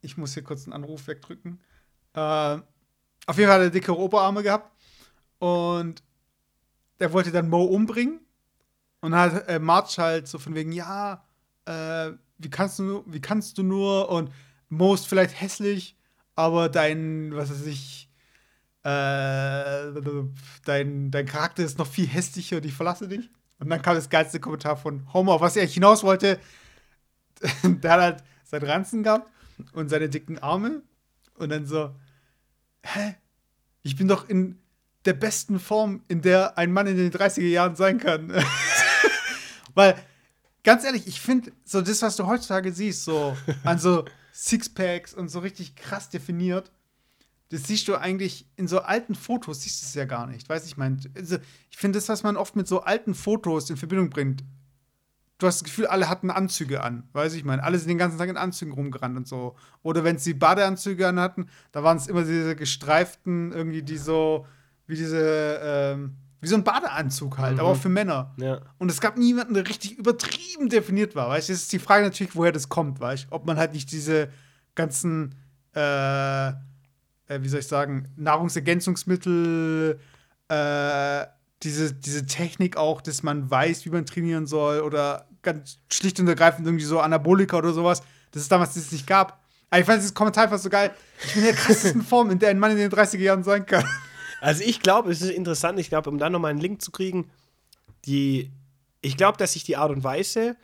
ich muss hier kurz einen Anruf wegdrücken. Ähm, auf jeden Fall hat er dicke Oberarme gehabt. Und der wollte dann Mo umbringen. Und hat äh, Marge halt so von wegen, ja, äh, wie kannst du wie kannst du nur? Und Mo ist vielleicht hässlich, aber dein, was weiß ich, äh, dein, dein Charakter ist noch viel hässlicher und ich verlasse dich. Und dann kam das geilste Kommentar von Homer, auf was er hinaus wollte. der hat halt seinen Ranzen gehabt und seine dicken Arme und dann so, hä? Ich bin doch in der besten Form, in der ein Mann in den 30er Jahren sein kann. Weil, ganz ehrlich, ich finde, so das, was du heutzutage siehst, so an so Sixpacks und so richtig krass definiert, das siehst du eigentlich in so alten Fotos, siehst du es ja gar nicht. Weiß ich mein, also ich finde das, was man oft mit so alten Fotos in Verbindung bringt, du hast das Gefühl, alle hatten Anzüge an. Weiß ich meine, alle sind den ganzen Tag in Anzügen rumgerannt und so. Oder wenn sie Badeanzüge an hatten, da waren es immer diese gestreiften, irgendwie die so, wie diese, ähm, Wie so ein Badeanzug halt, Mhm. aber auch für Männer. Ja. Und es gab niemanden, der richtig übertrieben definiert war, weißt du? Jetzt ist die Frage natürlich, woher das kommt, weißt du? Ob man halt nicht diese ganzen, äh, äh, wie soll ich sagen, Nahrungsergänzungsmittel, äh, diese, diese Technik auch, dass man weiß, wie man trainieren soll oder ganz schlicht und ergreifend irgendwie so Anabolika oder sowas, dass es damals das nicht gab. Aber ich fand dieses Kommentar einfach so geil. Ich bin in der krassesten Form, in der ein Mann in den 30er Jahren sein kann. Also ich glaube, es ist interessant, ich glaube, um dann nochmal einen Link zu kriegen, die, ich glaube, dass sich die Art und Weise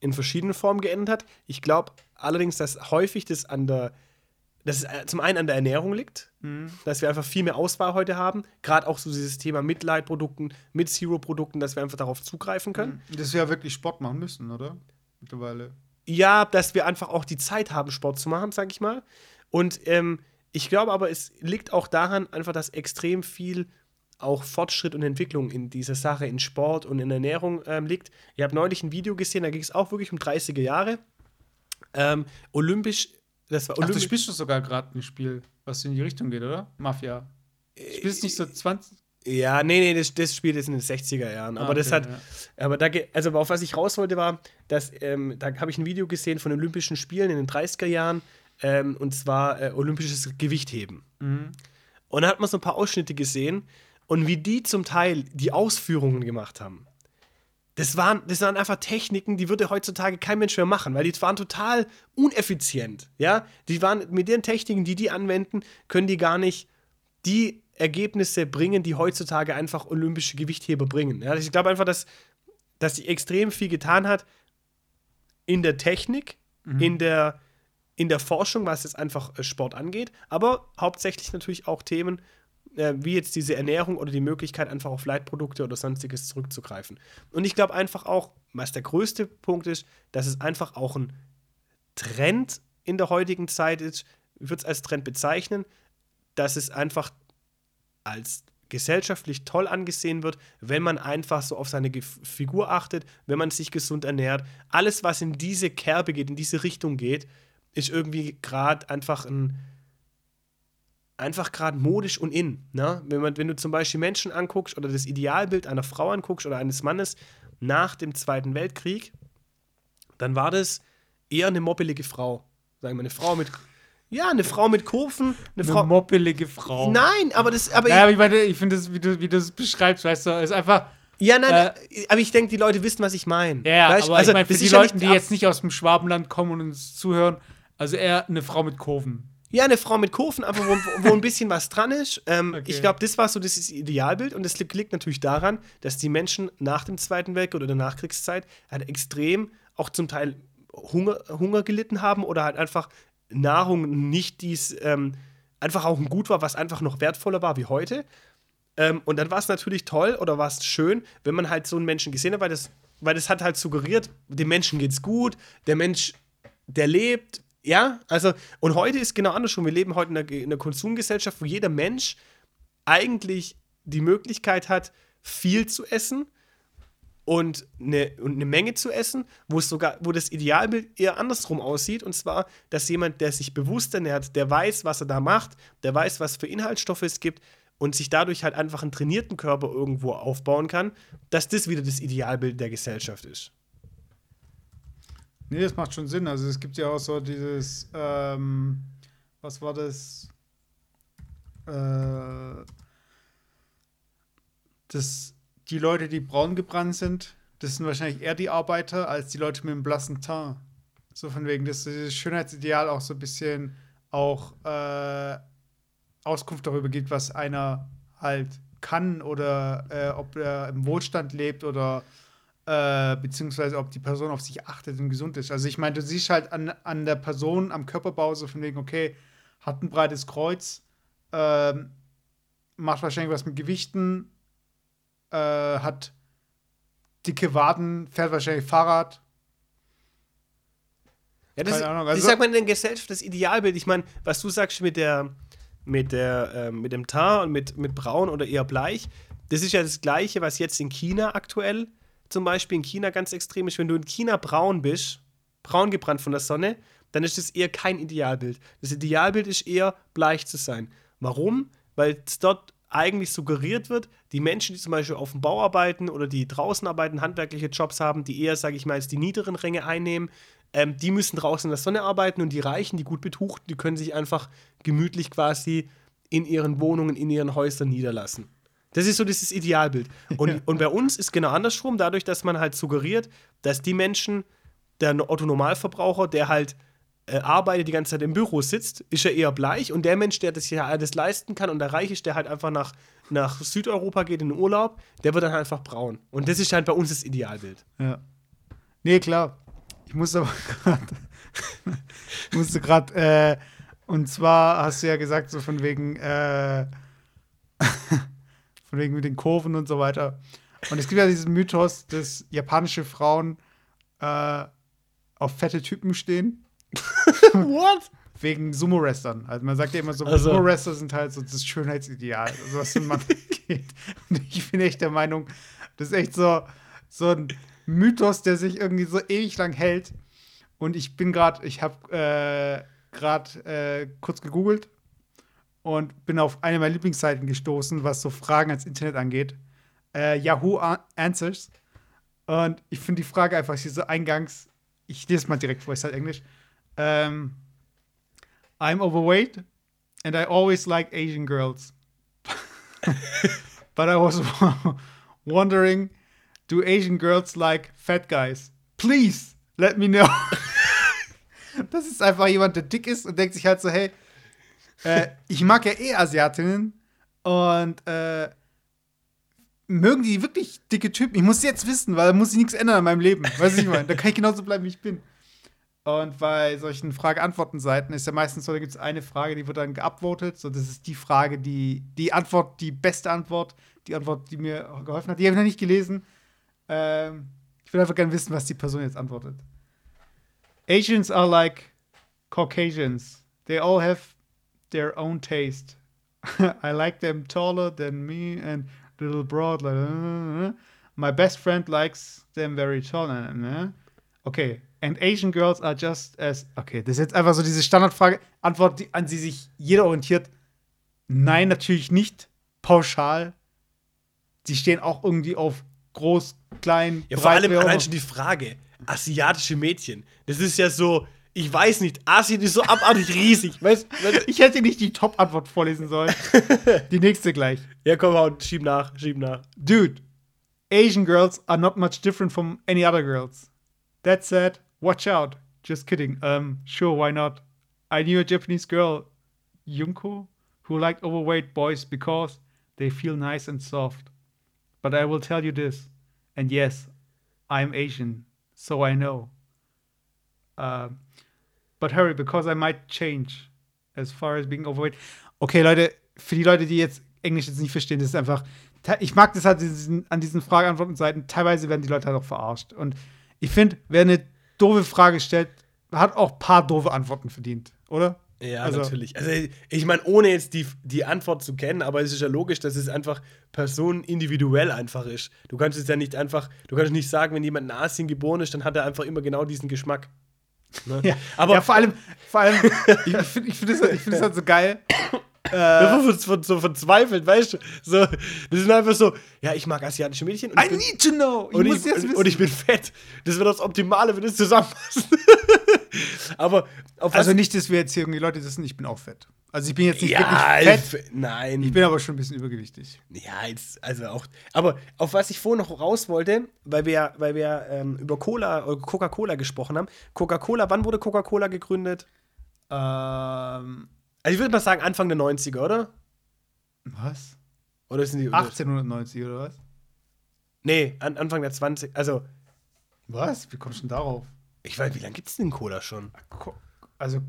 in verschiedenen Formen geändert hat. Ich glaube allerdings, dass häufig das an der, dass es äh, zum einen an der Ernährung liegt, dass wir einfach viel mehr Auswahl heute haben. Gerade auch so dieses Thema Mitleid-Produkten, mit Zero-Produkten, dass wir einfach darauf zugreifen können. Dass wir ja wirklich Sport machen müssen, oder? Mittlerweile. Ja, dass wir einfach auch die Zeit haben, Sport zu machen, sag ich mal. Und ähm, ich glaube aber, es liegt auch daran, einfach, dass extrem viel auch Fortschritt und Entwicklung in dieser Sache, in Sport und in Ernährung ähm, liegt. Ich habe neulich ein Video gesehen, da ging es auch wirklich um 30er Jahre. Ähm, olympisch, das war Ach, du spielst doch sogar gerade ein Spiel, was in die Richtung geht, oder? Mafia. Du spielst nicht so 20. Ja, nee, nee, das, das Spiel ist in den 60er Jahren. Ah, Aber das okay, hat, aber da, also auf was ich raus wollte, war, dass, ähm, da habe ich ein Video gesehen von Olympischen Spielen in den 30er Jahren, ähm, und zwar äh, olympisches Gewichtheben. Mhm. Und da hat man so ein paar Ausschnitte gesehen und wie die zum Teil die Ausführungen gemacht haben. Das waren, das waren einfach Techniken, die würde heutzutage kein Mensch mehr machen, weil die waren total uneffizient. Ja, die waren mit den Techniken, die die anwenden, können die gar nicht die Ergebnisse bringen, die heutzutage einfach olympische Gewichtheber bringen. Ja, ich glaube einfach, dass, dass sie extrem viel getan hat in der Technik, in, der, in der Forschung, was jetzt einfach äh, Sport angeht, aber hauptsächlich natürlich auch Themen, äh, wie jetzt diese Ernährung oder die Möglichkeit, einfach auf Leitprodukte oder sonstiges zurückzugreifen. Und ich glaube einfach auch, was der größte Punkt ist, dass es einfach auch ein Trend in der heutigen Zeit ist, ich würde es als Trend bezeichnen, dass es einfach als gesellschaftlich toll angesehen wird, wenn man einfach so auf seine Figur achtet, wenn man sich gesund ernährt. Alles, was in diese Kerbe geht, in diese Richtung geht, ist irgendwie gerade einfach ein einfach gerade modisch und in. Ne? Wenn, man, wenn du zum Beispiel Menschen anguckst oder das Idealbild einer Frau anguckst oder eines Mannes nach dem Zweiten Weltkrieg, dann war das eher eine moppelige Frau. Sagen wir, eine Frau mit. Ja, eine Frau mit Kurven, eine, Eine Frau. moppelige Frau. Nein, aber das. Aber Naja, aber ich meine, ich finde das, wie du, wie du es beschreibst, weißt du, ist einfach. Ja, nein, aber ich denke, die Leute wissen, was ich meine. Ja, ja, Weißt aber ich meine, für die ja Leute, die jetzt nicht aus dem Schwabenland kommen und uns zuhören, also eher eine Frau mit Kurven. Ja, eine Frau mit Kurven, einfach wo, wo ein bisschen was dran ist. Ähm, Okay. Ich glaube, das war so das Idealbild und das liegt, liegt natürlich daran, dass die Menschen nach dem Zweiten Weltkrieg oder der Nachkriegszeit halt extrem auch zum Teil Hunger, Hunger gelitten haben oder halt einfach Nahrung nicht dies ähm, einfach auch ein Gut war, was einfach noch wertvoller war wie heute. Ähm, und dann war es natürlich toll oder war es schön, wenn man halt so einen Menschen gesehen hat, weil das, weil das hat halt suggeriert, dem Menschen geht's gut, der Mensch, der lebt, ja, also, und heute ist genau andersrum. Wir leben heute in einer, in einer Konsumgesellschaft, wo jeder Mensch eigentlich die Möglichkeit hat, viel zu essen und eine, und eine Menge zu essen, wo es sogar, wo das Idealbild eher andersrum aussieht, und zwar, dass jemand, der sich bewusst ernährt, der weiß, was er da macht, der weiß, was für Inhaltsstoffe es gibt und sich dadurch halt einfach einen trainierten Körper irgendwo aufbauen kann, dass das wieder das Idealbild der Gesellschaft ist. Nee, das macht schon Sinn. Also es gibt ja auch so dieses, ähm, was war das? Äh, das, die Leute, die braun gebrannt sind, das sind wahrscheinlich eher die Arbeiter als die Leute mit dem blassen Teint. So von wegen, dass dieses Schönheitsideal auch so ein bisschen auch äh, Auskunft darüber gibt, was einer halt kann oder äh, ob er im Wohlstand lebt oder äh, beziehungsweise ob die Person auf sich achtet und gesund ist. Also ich meine, du siehst halt an, an der Person, am Körperbau so von wegen, okay, hat ein breites Kreuz, ähm, macht wahrscheinlich was mit Gewichten, äh, hat dicke Waden, fährt wahrscheinlich Fahrrad. Ja, das, Keine Ahnung, ich also- sag mal in der Gesellschaft das Idealbild. Ich meine, was du sagst mit der, mit der, ähm, mit dem Teint und mit, mit braun oder eher bleich, das ist ja das Gleiche, was jetzt in China aktuell zum Beispiel in China ganz extrem ist. Wenn du in China braun bist, braun gebrannt von der Sonne, dann ist das eher kein Idealbild. Das Idealbild ist eher bleich zu sein. Warum? Weil es dort eigentlich suggeriert wird, die Menschen, die zum Beispiel auf dem Bau arbeiten oder die draußen arbeiten, handwerkliche Jobs haben, die eher, sage ich mal, jetzt die niederen Ränge einnehmen, ähm, die müssen draußen in der Sonne arbeiten und die Reichen, die gut betuchten, die können sich einfach gemütlich quasi in ihren Wohnungen, in ihren Häusern niederlassen. Das ist so dieses Idealbild. Und, Ja. und bei uns ist genau andersrum, dadurch, dass man halt suggeriert, dass die Menschen, der Otto-Normalverbraucher, der halt äh, arbeitet, die ganze Zeit im Büro sitzt, ist ja eher bleich. Und der Mensch, der das ja alles leisten kann und der reich ist, der halt einfach nach, nach Südeuropa geht in den Urlaub, der wird dann halt einfach braun. Und das ist halt bei uns das Idealbild. Ja. Nee, klar. Ich musste aber gerade. musste gerade. Äh, und zwar hast du ja gesagt, so von wegen. Äh, von wegen mit den Kurven und so weiter. Und es gibt ja diesen Mythos, dass japanische Frauen äh, auf fette Typen stehen. What? Wegen Sumo-Wrestlern. Also man sagt ja immer so, Also- Sumo-Wrestler sind halt so das Schönheitsideal, also was ein Mann geht. Und ich bin echt der Meinung, das ist echt so, so ein Mythos, der sich irgendwie so ewig lang hält. Und ich bin gerade, ich habe äh, gerade äh, kurz gegoogelt und bin auf eine meiner Lieblingsseiten gestoßen, was so Fragen ans Internet angeht. Äh, Yahoo Answers. Und ich finde die Frage einfach hier so eingangs, ich lese es mal direkt vor, ist halt Englisch. Ähm, I'm overweight and I always like Asian girls. But I was wondering, do Asian girls like fat guys? Please, let me know. das ist einfach jemand, der dick ist und denkt sich halt so, hey, äh, ich mag ja eh Asiatinnen und äh, mögen die wirklich dicke Typen? Ich muss jetzt wissen, weil da muss ich nichts ändern an meinem Leben. Was ich meine? Da kann ich genauso bleiben, wie ich bin. Und bei solchen Frage-Antworten-Seiten ist ja meistens so, da gibt es eine Frage, die wird dann geupvotet. So, das ist die Frage, die, die Antwort, die beste Antwort, die Antwort, die mir geholfen hat. Die habe ich noch nicht gelesen. Ähm, ich will einfach gerne wissen, was die Person jetzt antwortet. Asians are like Caucasians. They all have their own taste. I like them taller than me and little broad. Like, uh, my best friend likes them very tall. Uh, Okay. And Asian girls are just as. Okay, das ist jetzt einfach so diese Standardfrage. Antwort, die, an die sich jeder orientiert. Nein, natürlich nicht. Pauschal. Die stehen auch irgendwie auf groß, klein, Ja, vor allem allein schon die Frage, asiatische Mädchen. Das ist ja so, ich weiß nicht, Asien ist so abartig riesig. Weißt, weißt, Ich hätte nicht die Top-Antwort vorlesen sollen. die nächste gleich. ja, komm, hau, schieb nach, schieb nach. Dude, Asian girls are not much different from any other girls. That said, watch out. Just kidding. Um, sure, why not? I knew a Japanese girl, Yunko, who liked overweight boys because they feel nice and soft. But I will tell you this, and yes, I'm Asian, so I know. Um, but hurry, because I might change as far as being overweight. Okay, Leute, für die Leute, die jetzt Englisch jetzt nicht verstehen, das ist einfach. Ich mag das halt diesen, an diesen Frage-Antworten-Seiten. Teilweise werden die Leute halt auch verarscht. Und ich finde, wer eine doofe Frage stellt, hat auch ein paar doofe Antworten verdient, oder? Ja, Also- natürlich. Also, ich meine, ohne jetzt die, die Antwort zu kennen, aber es ist ja logisch, dass es einfach personenindividuell einfach ist. Du kannst es ja nicht einfach, du kannst nicht sagen, wenn jemand in Asien geboren ist, dann hat er einfach immer genau diesen Geschmack. Ne? Ja, Aber ja, vor allem, vor allem, ich finde ich find das, ich find das halt so geil. Das wird so, so verzweifelt, weißt du? So, das sind einfach so, ja, ich mag asiatische Mädchen und ich, I bin, need to know. Ich und, ich, und, und ich bin fett. Das wäre das Optimale, wenn das zusammenpasst. Aber also nicht, dass wir jetzt hier irgendwie Leute wissen, ich bin auch fett. Also ich bin jetzt nicht ja, wirklich fett. nein. Ich bin aber schon ein bisschen übergewichtig. Ja, jetzt, also auch. Aber auf was ich vorhin noch raus wollte, weil wir, weil wir ähm, über Cola oder Coca-Cola gesprochen haben. Coca-Cola, wann wurde Coca-Cola gegründet? Ähm, Also ich würde mal sagen Anfang der 90er, oder? was? Oder sind die. 1890 oder was? Nee, an, Anfang der 20. Also, Was? Wie kommst du denn darauf? ich weiß, wie lange gibt es denn Cola schon? Also,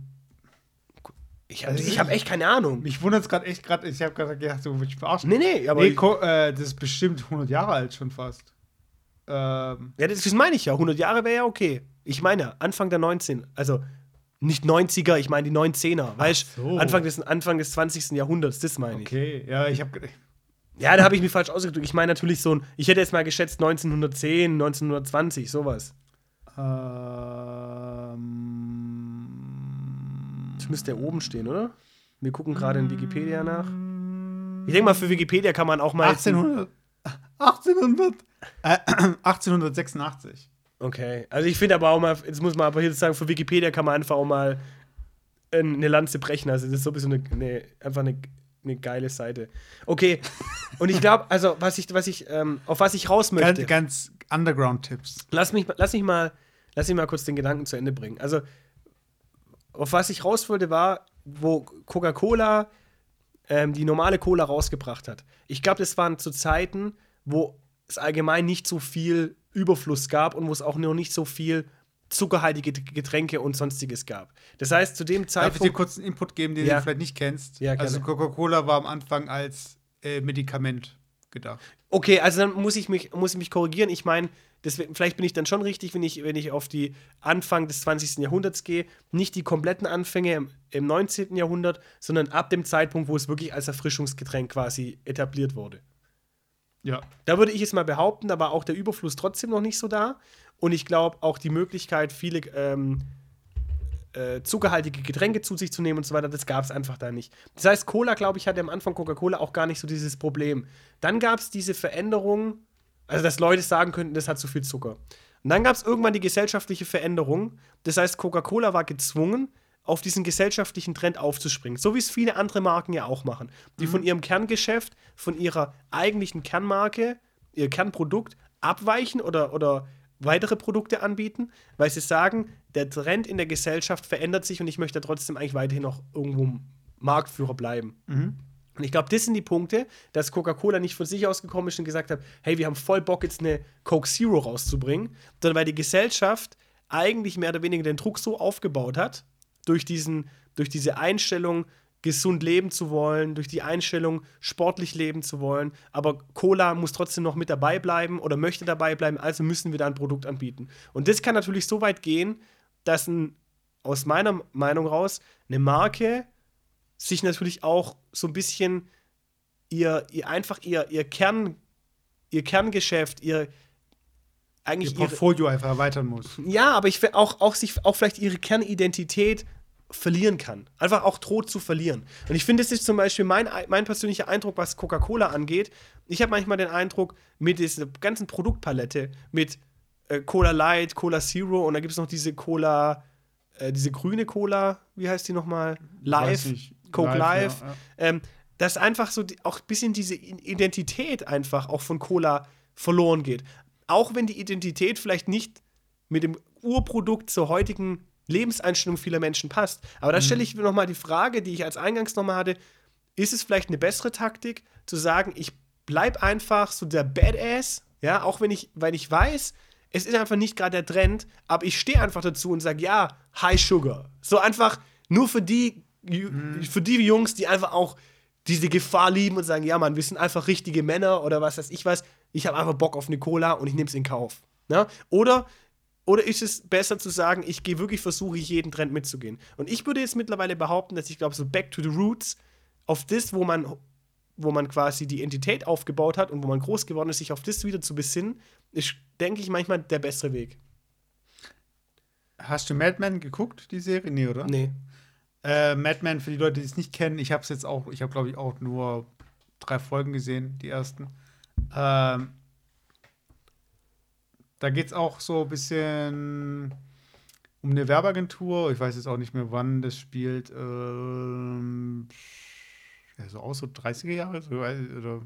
Ich habe Also ich hab echt keine Ahnung. mich wundert es gerade echt gerade. Ich habe gerade gedacht, du willst mich verarschen. Nee, nee, aber. nee, äh, das ist bestimmt 100 Jahre alt schon fast. Ähm, ja, das, das meine ich ja. 100 Jahre wäre ja okay. Ich meine, Anfang der 19. Also. Nicht 90er, ich meine die 19er. Weißt so. Anfang des, Anfang des 20. Jahrhunderts, das meine ich. okay, ja, ich habe. Ja, da habe ich mich falsch ausgedrückt. Ich meine natürlich so ein, ich hätte jetzt mal geschätzt 1910, 1920, sowas. Ähm, Das müsste ja oben stehen, oder? Wir gucken gerade in Wikipedia nach. Ich denke mal, für Wikipedia kann man auch mal. jetzt- 1800, 1800, äh, 1886. Okay. Also ich finde aber auch mal, jetzt muss man aber hier sagen, für Wikipedia kann man einfach auch mal eine Lanze brechen. Also das ist so ein bisschen eine, eine, einfach eine, eine geile Seite. Okay. Und ich glaube, also was ich, was ich, ähm, auf was ich raus möchte. Ganz, ganz Underground-Tipps. Lass mich, lass mich mal, lass mich mal kurz den Gedanken zu Ende bringen. Also, auf was ich raus wollte, war, wo Coca-Cola ähm, die normale Cola rausgebracht hat. Ich glaube, das waren zu Zeiten, wo es allgemein nicht so viel Überfluss gab und wo es auch noch nicht so viel zuckerhaltige Getränke und sonstiges gab. Das heißt, zu dem Darf ich dir Zeitpunkt. kurz einen Input geben, den Ja. du vielleicht nicht kennst? Ja, gerne. also Coca-Cola war am Anfang als äh, Medikament gedacht. Okay, also dann muss ich mich, muss ich mich korrigieren. Ich meine, deswegen- vielleicht bin ich dann schon richtig, wenn ich, wenn ich auf die Anfang des 20. Jahrhunderts gehe. Nicht die kompletten Anfänge im, im 19. Jahrhundert, sondern ab dem Zeitpunkt, wo es wirklich als Erfrischungsgetränk quasi etabliert wurde. Ja. Da würde ich jetzt mal behaupten, da war auch der Überfluss trotzdem noch nicht so da. Und ich glaube auch die Möglichkeit, viele ähm, äh, zuckerhaltige Getränke zu sich zu nehmen und so weiter, das gab es einfach da nicht. Das heißt, Cola, glaube ich, hatte am Anfang Coca-Cola auch gar nicht so dieses Problem. Dann gab es diese Veränderung, also dass Leute sagen könnten, das hat zu viel Zucker. Und dann gab es irgendwann die gesellschaftliche Veränderung. Das heißt, Coca-Cola war gezwungen, auf diesen gesellschaftlichen Trend aufzuspringen. So wie es viele andere Marken ja auch machen. Die von ihrem Kerngeschäft, von ihrer eigentlichen Kernmarke, ihr Kernprodukt abweichen oder, oder weitere Produkte anbieten, weil sie sagen, der Trend in der Gesellschaft verändert sich und ich möchte trotzdem eigentlich weiterhin noch irgendwo Marktführer bleiben. Und ich glaube, das sind die Punkte, dass Coca-Cola nicht von sich ausgekommen ist und gesagt hat, hey, wir haben voll Bock, jetzt eine Coke Zero rauszubringen, sondern weil die Gesellschaft eigentlich mehr oder weniger den Druck so aufgebaut hat, durch, diesen, durch diese Einstellung, gesund leben zu wollen, durch die Einstellung, sportlich leben zu wollen. Aber Cola muss trotzdem noch mit dabei bleiben oder möchte dabei bleiben, also müssen wir da ein Produkt anbieten. Und das kann natürlich so weit gehen, dass ein, aus meiner Meinung raus eine Marke sich natürlich auch so ein bisschen ihr, ihr einfach ihr, ihr Kern, ihr Kerngeschäft, ihr eigentlich Ihr ihre, Portfolio einfach erweitern muss. ja, aber ich will auch, auch sich auch vielleicht ihre Kernidentität verlieren kann. Einfach auch droht zu verlieren. Und ich finde, das ist zum Beispiel mein, mein persönlicher Eindruck, was Coca-Cola angeht. Ich habe manchmal den Eindruck, mit dieser ganzen Produktpalette, mit äh, Cola Light, Cola Zero und da gibt es noch diese Cola, äh, diese grüne Cola, wie heißt die nochmal? Live. Coke Live. ja, ja. Ähm, dass einfach so die, auch ein bisschen diese Identität einfach auch von Cola verloren geht. Auch wenn die Identität vielleicht nicht mit dem Urprodukt zur heutigen Lebenseinstellung vieler Menschen passt. Aber da stelle ich mir nochmal die Frage, die ich als Eingangs nochmal hatte: Ist es vielleicht eine bessere Taktik, zu sagen, ich bleib einfach so der Badass, ja, auch wenn ich, weil ich weiß, es ist einfach nicht gerade der Trend, aber ich stehe einfach dazu und sage, ja, High Sugar. So einfach nur für die, Ju- für die Jungs, die einfach auch diese Gefahr lieben und sagen, ja, Mann, wir sind einfach richtige Männer oder was weiß ich was. Ich habe einfach Bock auf eine Cola und ich nehme es in Kauf. Ne? Oder, oder ist es besser zu sagen, ich gehe wirklich, versuche jeden Trend mitzugehen. Und ich würde jetzt mittlerweile behaupten, dass ich glaube, so Back to the Roots, auf das, wo man, wo man quasi die Identität aufgebaut hat und wo man groß geworden ist, sich auf das wieder zu besinnen, ist, denke ich, manchmal der bessere Weg. Hast du Mad Men geguckt, die Serie? Nee, oder? Nee. Äh, Mad Men, für die Leute, die es nicht kennen, ich habe es jetzt auch, ich habe glaube ich auch nur drei Folgen gesehen, die ersten. Ähm, da geht es auch so ein bisschen um eine Werbeagentur. Ich weiß jetzt auch nicht mehr, wann das spielt. Ähm, ja, so aus so 30er Jahre so, oder, oder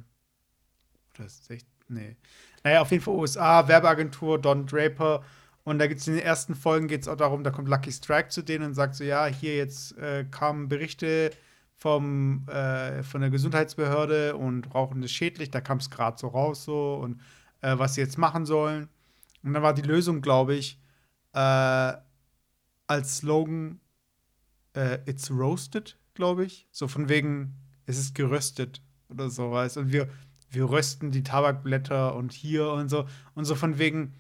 60, nee. Naja, auf jeden Fall USA, Werbeagentur, Don Draper. Und da gibt es in den ersten Folgen geht auch darum, da kommt Lucky Strike zu denen und sagt so, ja, hier jetzt äh, kamen Berichte vom, äh, von der Gesundheitsbehörde und Rauchen ist schädlich, da kam es gerade so raus so und äh, was sie jetzt machen sollen. Und dann war die Lösung, glaube ich, äh, als Slogan äh, It's roasted, glaube ich. So von wegen, es ist geröstet oder so, weißt Und wir, wir rösten die Tabakblätter und hier und so. Und so von wegen,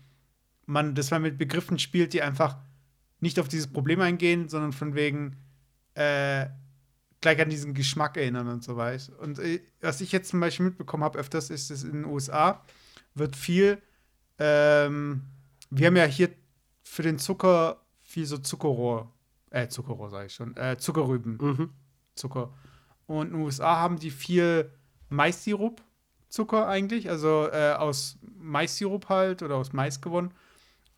man, dass man mit Begriffen spielt, die einfach nicht auf dieses Problem eingehen, sondern von wegen äh, gleich an diesen Geschmack erinnern und so weiter. Und äh, was ich jetzt zum Beispiel mitbekommen habe, öfters ist es in den USA, wird viel, ähm, wir haben ja hier für den Zucker viel so Zuckerrohr, äh, Zuckerrohr sage ich schon, äh, Zuckerrüben, Mhm. Zucker. Und in den USA haben die viel Mais-Sirup-Zucker eigentlich, also äh, aus Mais-Sirup halt oder aus Mais gewonnen.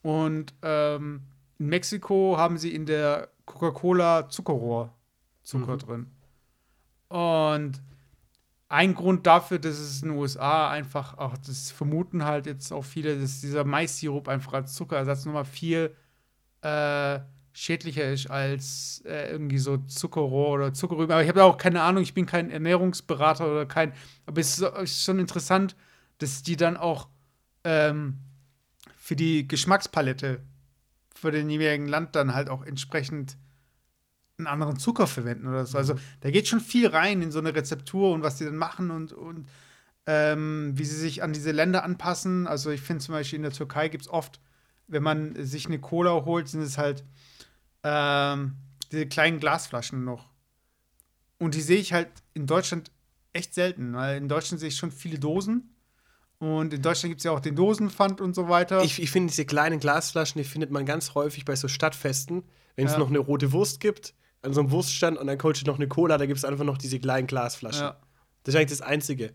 Und ähm, in Mexiko haben sie in der Coca-Cola Zuckerrohr Zucker Mhm. drin. Und ein Grund dafür, dass es in den USA einfach auch, das vermuten halt jetzt auch viele, dass dieser Mais-Sirup einfach als Zuckerersatz nochmal viel äh, schädlicher ist als äh, irgendwie so Zuckerrohr oder Zuckerrüben. Aber ich habe auch keine Ahnung, ich bin kein Ernährungsberater oder kein. Aber es ist, ist schon interessant, dass die dann auch ähm, für die Geschmackspalette für den jeweiligen Land dann halt auch entsprechend einen anderen Zucker verwenden oder so. Also da geht schon viel rein in so eine Rezeptur und was die dann machen und, und ähm, wie sie sich an diese Länder anpassen. Also ich finde zum Beispiel in der Türkei gibt es oft, wenn man sich eine Cola holt, sind es halt ähm, diese kleinen Glasflaschen noch. Und die sehe ich halt in Deutschland echt selten, weil in Deutschland sehe ich schon viele Dosen. Und in Deutschland gibt es ja auch den Dosenpfand und so weiter. Ich, ich finde, diese kleinen Glasflaschen, die findet man ganz häufig bei so Stadtfesten, wenn es Ja. noch eine rote Wurst gibt, an so einem Wurststand und dann du noch eine Cola, da gibt es einfach noch diese kleinen Glasflaschen. ja. Das ist eigentlich das Einzige.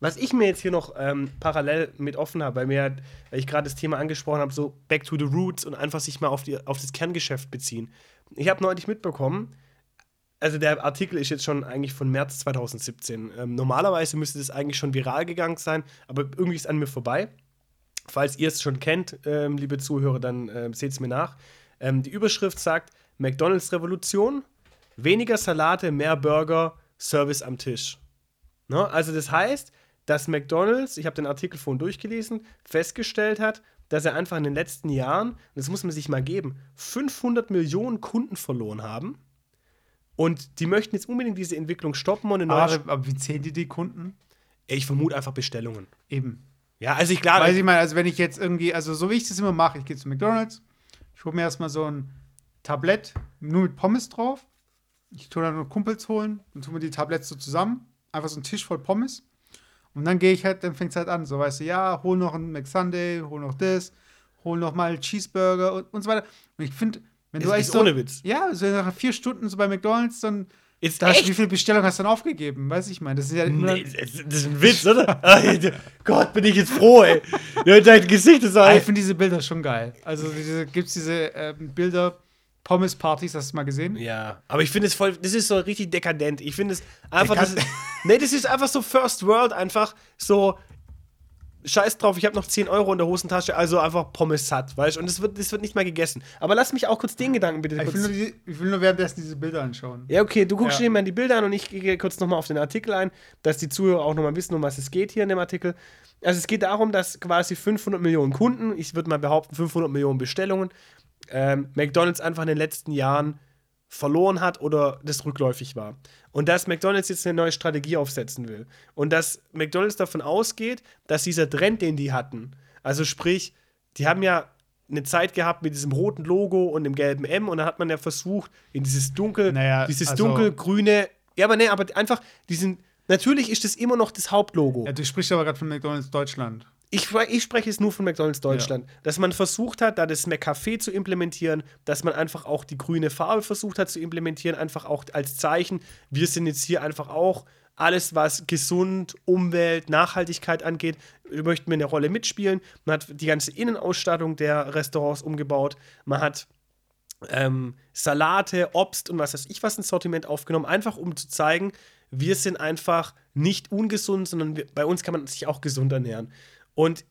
Was ich mir jetzt hier noch ähm, parallel mit offen habe, weil, mir, weil ich gerade das Thema angesprochen habe, so back to the roots und einfach sich mal auf, die, auf das Kerngeschäft beziehen. Ich habe neulich mitbekommen, also der Artikel ist jetzt schon eigentlich von März 2017. Ähm, normalerweise müsste das eigentlich schon viral gegangen sein, aber irgendwie ist es an mir vorbei. Falls ihr es schon kennt, ähm, liebe Zuhörer, dann ähm, seht es mir nach. Ähm, die Überschrift sagt: McDonalds Revolution, weniger Salate, mehr Burger, Service am Tisch. Ne? Also, das heißt, dass McDonalds, ich habe den Artikel vorhin durchgelesen, festgestellt hat, dass er einfach in den letzten Jahren, und das muss man sich mal geben, 500 Millionen Kunden verloren haben. Und die möchten jetzt unbedingt diese Entwicklung stoppen und eine neue. Aber, aber wie zählen die die Kunden? ich vermute einfach Bestellungen. Eben. Ja, also ich glaube. Weil ich meine, also wenn ich jetzt irgendwie, also so wie ich das immer mache, ich gehe zu McDonalds, ich hole mir erstmal so ein Tablett nur mit Pommes drauf. Ich tue dann noch Kumpels holen und tue mir die Tabletts so zusammen. Einfach so ein Tisch voll Pommes. Und dann gehe ich halt, dann fängt es halt an. So, weißt du, ja, hol noch einen McSunday, hol noch das, hol noch mal einen Cheeseburger und, und so weiter. Und ich finde, wenn du eigentlich ist so, ohne Witz. Ja, so nach vier Stunden so bei McDonalds, dann Ist da hast, echt? wie viele Bestellungen hast du dann aufgegeben? Weiß ich mal. Das ist ja Nee, das das ist ein Witz, oder? Gott, bin ich jetzt froh, ey. Ja, dein Gesicht ist Ah, ich finde diese Bilder schon geil. Also diese, gibt es diese ähm, Bilder, Pommes-Partys, hast du mal gesehen? Ja, aber ich finde es voll, das ist so richtig dekadent. Ich finde es einfach, das ist, nee, das ist einfach so First World, einfach so, scheiß drauf, ich habe noch 10 Euro in der Hosentasche, also einfach Pommes satt, weißt du, und das wird, das wird nicht mal gegessen. Aber lass mich auch kurz den Gedanken bitte Ich will, nur die, ich will nur währenddessen diese Bilder anschauen. Ja, okay, du guckst Ja. dir mal die Bilder an und ich gehe kurz nochmal auf den Artikel ein, dass die Zuhörer auch nochmal wissen, um was es geht hier in dem Artikel. Also es geht darum, dass quasi 500 Millionen Kunden, ich würde mal behaupten 500 Millionen Bestellungen, ähm, McDonald's einfach in den letzten Jahren verloren hat oder das rückläufig war. Und dass McDonald's jetzt eine neue Strategie aufsetzen will. Und dass McDonald's davon ausgeht, dass dieser Trend, den die hatten, also sprich, die haben ja eine Zeit gehabt mit diesem roten Logo und dem gelben M und dann hat man ja versucht, in dieses dunkel, Naja, dieses also- dunkelgrüne, ja, aber nee, aber einfach diesen, natürlich ist das immer noch das Hauptlogo. Ja, du sprichst aber gerade von McDonalds Deutschland. Ich, ich spreche jetzt nur von McDonalds Deutschland. Dass man versucht hat, da das McCafé zu implementieren, dass man einfach auch die grüne Farbe versucht hat zu implementieren, einfach auch als Zeichen. Wir sind jetzt hier einfach auch alles, was gesund, Umwelt, Nachhaltigkeit angeht, möchten wir eine Rolle mitspielen. Man hat die ganze Innenausstattung der Restaurants umgebaut. Man hat ähm, Salate, Obst und was weiß ich was ins Sortiment aufgenommen, einfach um zu zeigen, wir sind einfach nicht ungesund, sondern wir, bei uns kann man sich auch gesund ernähren. Und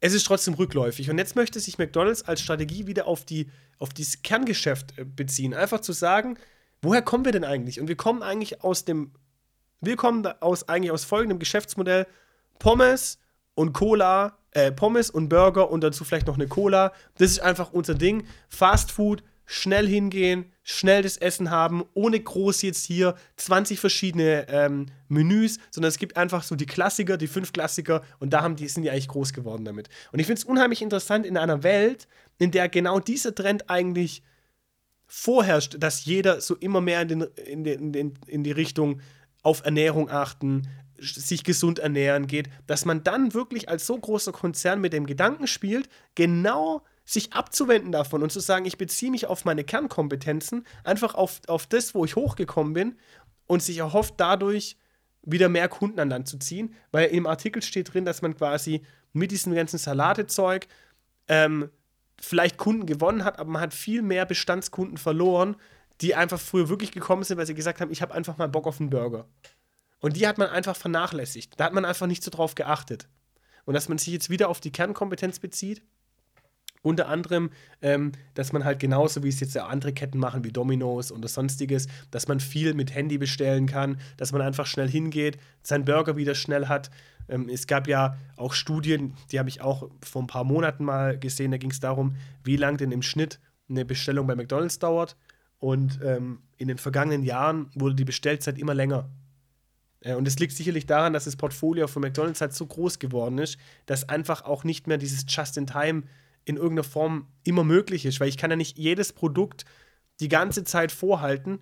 es ist trotzdem rückläufig. Und jetzt möchte sich McDonald's als Strategie wieder auf, die, auf dieses Kerngeschäft äh, beziehen. Einfach zu sagen, woher kommen wir denn eigentlich? Und wir kommen eigentlich aus dem, wir kommen aus, eigentlich aus folgendem Geschäftsmodell: Pommes und Cola, äh, Pommes und Burger und dazu vielleicht noch eine Cola. Das ist einfach unser Ding. Fast Food, schnell hingehen, schnell das Essen haben, ohne groß jetzt hier 20 verschiedene ähm, Menüs, sondern es gibt einfach so die Klassiker, die fünf Klassiker und da haben die, sind die eigentlich groß geworden damit. Und ich finde es unheimlich interessant in einer Welt, in der genau dieser Trend eigentlich vorherrscht, dass jeder so immer mehr in, den, in, den, in, in die Richtung auf Ernährung achten, sich gesund ernähren geht, dass man dann wirklich als so großer Konzern mit dem Gedanken spielt, genau sich abzuwenden davon und zu sagen, ich beziehe mich auf meine Kernkompetenzen, einfach auf, auf das, wo ich hochgekommen bin und sich erhofft dadurch wieder mehr Kunden an Land zu ziehen, weil im Artikel steht drin, dass man quasi mit diesem ganzen Salatezeug ähm, vielleicht Kunden gewonnen hat, aber man hat viel mehr Bestandskunden verloren, die einfach früher wirklich gekommen sind, weil sie gesagt haben, ich habe einfach mal Bock auf einen Burger. Und die hat man einfach vernachlässigt. Da hat man einfach nicht so drauf geachtet. Und dass man sich jetzt wieder auf die Kernkompetenz bezieht, unter anderem, ähm, dass man halt genauso wie es jetzt ja andere Ketten machen, wie Domino's oder sonstiges, dass man viel mit Handy bestellen kann, dass man einfach schnell hingeht, seinen Burger wieder schnell hat. Ähm, es gab ja auch Studien, die habe ich auch vor ein paar Monaten mal gesehen, da ging es darum, wie lang denn im Schnitt eine Bestellung bei McDonalds dauert. Und ähm, in den vergangenen Jahren wurde die Bestellzeit immer länger. Äh, und es liegt sicherlich daran, dass das Portfolio von McDonalds halt so groß geworden ist, dass einfach auch nicht mehr dieses Just-in-Time in irgendeiner Form immer möglich ist, weil ich kann ja nicht jedes Produkt die ganze Zeit vorhalten.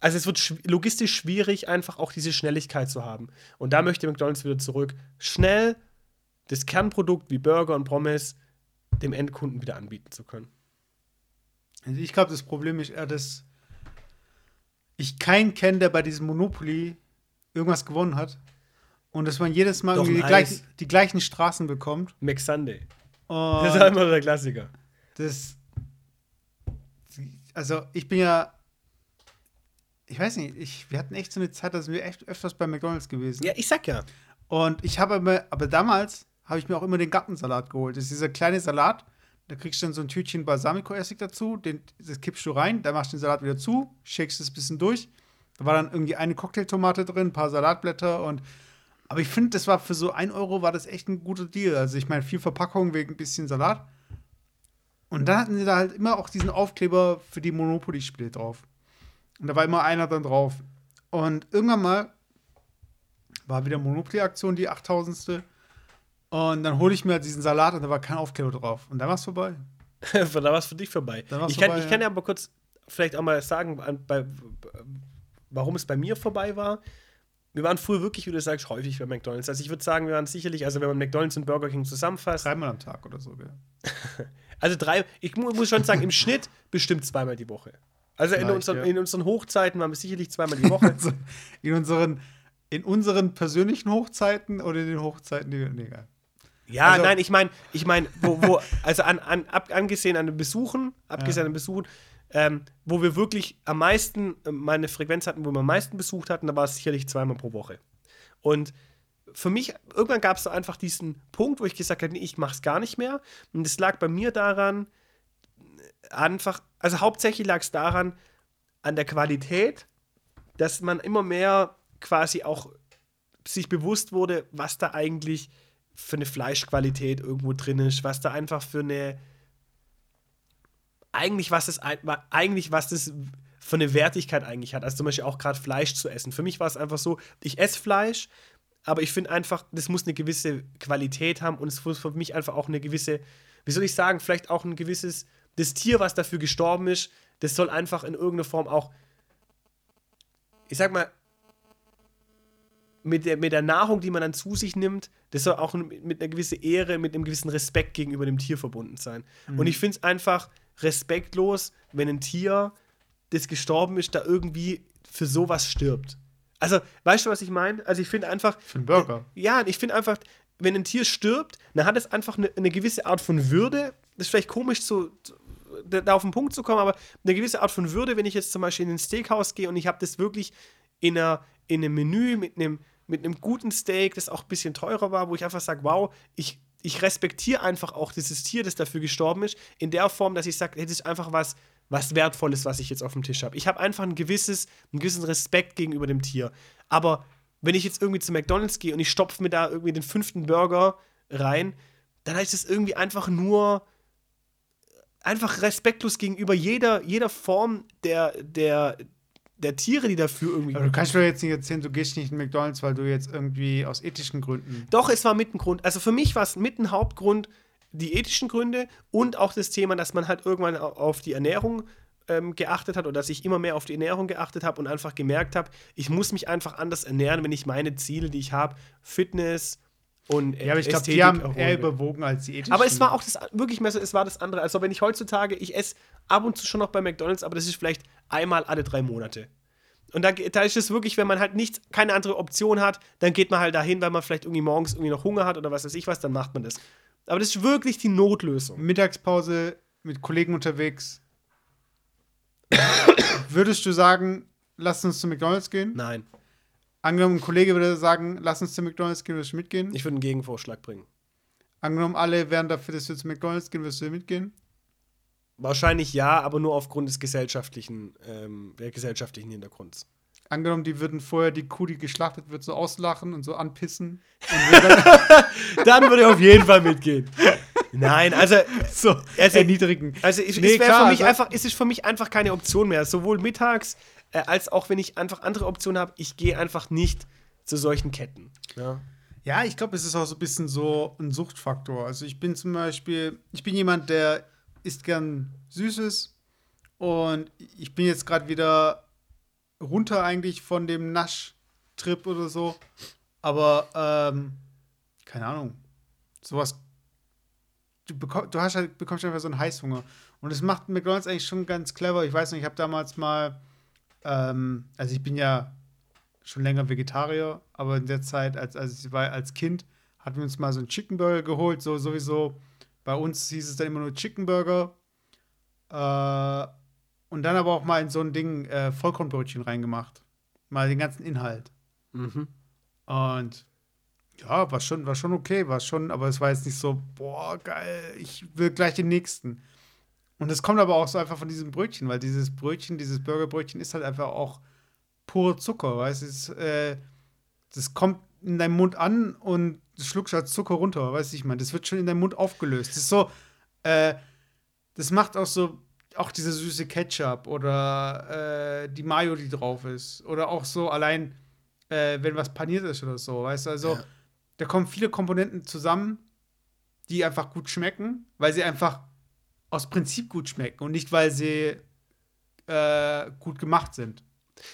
Also es wird schw logistisch schwierig, einfach auch diese Schnelligkeit zu haben. Und da möchte McDonald's wieder zurück. Schnell das Kernprodukt wie Burger und Pommes dem Endkunden wieder anbieten zu können. Also ich glaube, das Problem ist eher, dass ich keinen kenne, der bei diesem Monopoly irgendwas gewonnen hat. Und dass man jedes Mal Doch, die, gleichen, die gleichen Straßen bekommt. McSunday. Und Das ist immer der Klassiker. das. Also, ich bin ja. Ich weiß nicht, ich, wir hatten echt so eine Zeit, da sind wir echt öfters bei McDonalds gewesen. Ja, ich sag ja. Und ich habe immer, aber damals habe ich mir auch immer den Gartensalat geholt. Das ist dieser kleine Salat, da kriegst du dann so ein Tütchen Balsamico-Essig dazu, den, das kippst du rein, da machst du den Salat wieder zu, shakest es ein bisschen durch. Da war dann irgendwie eine Cocktailtomate drin, ein paar Salatblätter und aber ich finde, das war für so 1 Euro war das echt ein guter Deal. Also ich meine, viel Verpackung wegen ein bisschen Salat. Und dann hatten sie da halt immer auch diesen Aufkleber für die Monopoly-Spiele drauf. Und da war immer einer dann drauf. Und irgendwann mal war wieder Monopoly-Aktion, die 8000. Und dann hole ich mir diesen Salat und da war kein Aufkleber drauf. Und dann war es vorbei. da war es für dich vorbei. Ich kann, vorbei, ich kann ja. ja aber kurz vielleicht auch mal sagen, bei, warum es bei mir vorbei war. Wir waren früher wirklich, wie du sagst, häufig bei McDonalds. Also ich würde sagen, wir waren sicherlich, also wenn man McDonalds und Burger King zusammenfasst, Dreimal am Tag oder so, gell? also drei, ich mu muss schon sagen, im Schnitt bestimmt zweimal die Woche. Also in, unseren, ja. in unseren Hochzeiten waren wir sicherlich zweimal die Woche. In unseren, in unseren persönlichen Hochzeiten oder in den Hochzeiten, die wir. Nee, egal. Ja, Also- nein, ich meine, ich meine, wo, wo, also an, an, ab, angesehen an den Besuchen, abgesehen an den Besuchen, ähm, wo wir wirklich am meisten, äh, meine Frequenz hatten, wo wir am meisten besucht hatten, da war es sicherlich zweimal pro Woche. Und für mich, irgendwann gab es einfach diesen Punkt, wo ich gesagt habe, nee, ich mache es gar nicht mehr. Und es lag bei mir daran, einfach, also hauptsächlich lag es daran, an der Qualität, dass man immer mehr quasi auch sich bewusst wurde, was da eigentlich für eine Fleischqualität irgendwo drin ist, was da einfach für eine eigentlich was das eigentlich was das für eine Wertigkeit eigentlich hat. Also zum Beispiel auch gerade Fleisch zu essen. Für mich war es einfach so, ich esse Fleisch, aber ich finde einfach, das muss eine gewisse Qualität haben und es muss für mich einfach auch eine gewisse, wie soll ich sagen, vielleicht auch ein gewisses, das Tier, was dafür gestorben ist, das soll einfach in irgendeiner Form auch, ich sag mal, mit der, mit der Nahrung, die man dann zu sich nimmt, das soll auch mit einer gewissen Ehre, mit einem gewissen Respekt gegenüber dem Tier verbunden sein. Und ich finde es einfach respektlos, wenn ein Tier, das gestorben ist, da irgendwie für sowas stirbt. Also, weißt du, was ich meine? Also, ich finde einfach. Für einen Burger. Ja, ich finde einfach, wenn ein Tier stirbt, dann hat es einfach eine, eine gewisse Art von Würde. Das ist vielleicht komisch, zu, da auf den Punkt zu kommen, aber eine gewisse Art von Würde, wenn ich jetzt zum Beispiel in ein Steakhouse gehe und ich habe das wirklich in, einer, in einem Menü mit einem, mit einem guten Steak, das auch ein bisschen teurer war, wo ich einfach sage, wow, ich, ich respektiere einfach auch dieses Tier, das dafür gestorben ist, in der Form, dass ich sage, das ist einfach was, was Wertvolles, was ich jetzt auf dem Tisch habe. Ich habe einfach ein gewisses, einen gewissen Respekt gegenüber dem Tier. Aber wenn ich jetzt irgendwie zu McDonalds gehe und ich stopfe mir da irgendwie den fünften Burger rein, dann ist es irgendwie einfach nur einfach respektlos gegenüber jeder, jeder Form der, der, der Tiere, die dafür irgendwie. Aber du kannst doch jetzt nicht erzählen, du gehst nicht in McDonalds, weil du jetzt irgendwie aus ethischen Gründen. Doch, es war mit ein Grund. Also für mich war es mit ein Hauptgrund die ethischen Gründe und auch das Thema, dass man halt irgendwann au- auf die Ernährung ähm, geachtet hat oder dass ich immer mehr auf die Ernährung geachtet habe und einfach gemerkt habe, ich muss mich einfach anders ernähren, wenn ich meine Ziele, die ich habe, Fitness und Ja, aber ich glaube, die haben erholen eher überwogen als die ethischen. Aber es war auch das wirklich mehr so, es war das andere. Also wenn ich heutzutage, ich esse ab und zu schon noch bei McDonalds, aber das ist vielleicht einmal alle drei Monate. Und da, da ist es wirklich, wenn man halt nichts, keine andere Option hat, dann geht man halt dahin, weil man vielleicht irgendwie morgens irgendwie noch Hunger hat oder was weiß ich was, dann macht man das. Aber das ist wirklich die Notlösung. Mittagspause mit Kollegen unterwegs. Würdest du sagen, lass uns zu McDonalds gehen? Nein. Angenommen, ein Kollege würde sagen, lass uns zu McDonalds gehen, würdest du mitgehen? Ich würde einen Gegenvorschlag bringen. Angenommen, alle wären dafür, dass wir zu McDonalds gehen, würdest du mitgehen? Wahrscheinlich ja, aber nur aufgrund des gesellschaftlichen, ähm, der gesellschaftlichen Hintergrunds. Angenommen, die würden vorher die Kuh, die geschlachtet wird, so auslachen und so anpissen. Dann würde ich auf jeden Fall mitgehen. Nein, also so Also- erniedrigen. Also ich, Nee, es, klar, für mich also- einfach, es ist für mich einfach keine Option mehr. Sowohl mittags äh, als auch wenn ich einfach andere Optionen habe. Ich gehe einfach nicht zu solchen Ketten. Ja. Ja, ich glaube, es ist auch so ein bisschen so ein Suchtfaktor. Also ich bin zum Beispiel, ich bin jemand, der isst gern Süßes und ich bin jetzt gerade wieder runter eigentlich von dem Naschtrip oder so. Aber ähm, keine Ahnung, sowas. Du, bekomm, du hast halt, bekommst einfach so einen Heißhunger. Und das macht McDonalds eigentlich schon ganz clever. Ich weiß nicht, ich habe damals mal, ähm, also ich bin ja schon länger Vegetarier, aber in der Zeit, als, als ich war als Kind, hatten wir uns mal so einen Chicken Burger geholt. So sowieso, bei uns hieß es dann immer nur Chicken Burger. Äh, und dann aber auch mal in so ein Ding äh, Vollkornbrötchen reingemacht. Mal den ganzen Inhalt. Mhm. Und ja, war schon, war schon okay, war schon, aber es war jetzt nicht so, boah, geil, ich will gleich den nächsten. Und es kommt aber auch so einfach von diesem Brötchen, weil dieses Brötchen, dieses Burgerbrötchen ist halt einfach auch pure Zucker, weißt du? Es äh, Das kommt in deinem Mund an und du schluckst als Zucker runter, weißt du, ich meine, das wird schon in deinem Mund aufgelöst. Das ist so, äh, das macht auch so, auch diese süße Ketchup oder äh, die Mayo, die drauf ist. Oder auch so allein, äh, wenn was paniert ist oder so, weißt du, also Ja. da kommen viele Komponenten zusammen, die einfach gut schmecken, weil sie einfach aus Prinzip gut schmecken und nicht, weil sie äh, gut gemacht sind.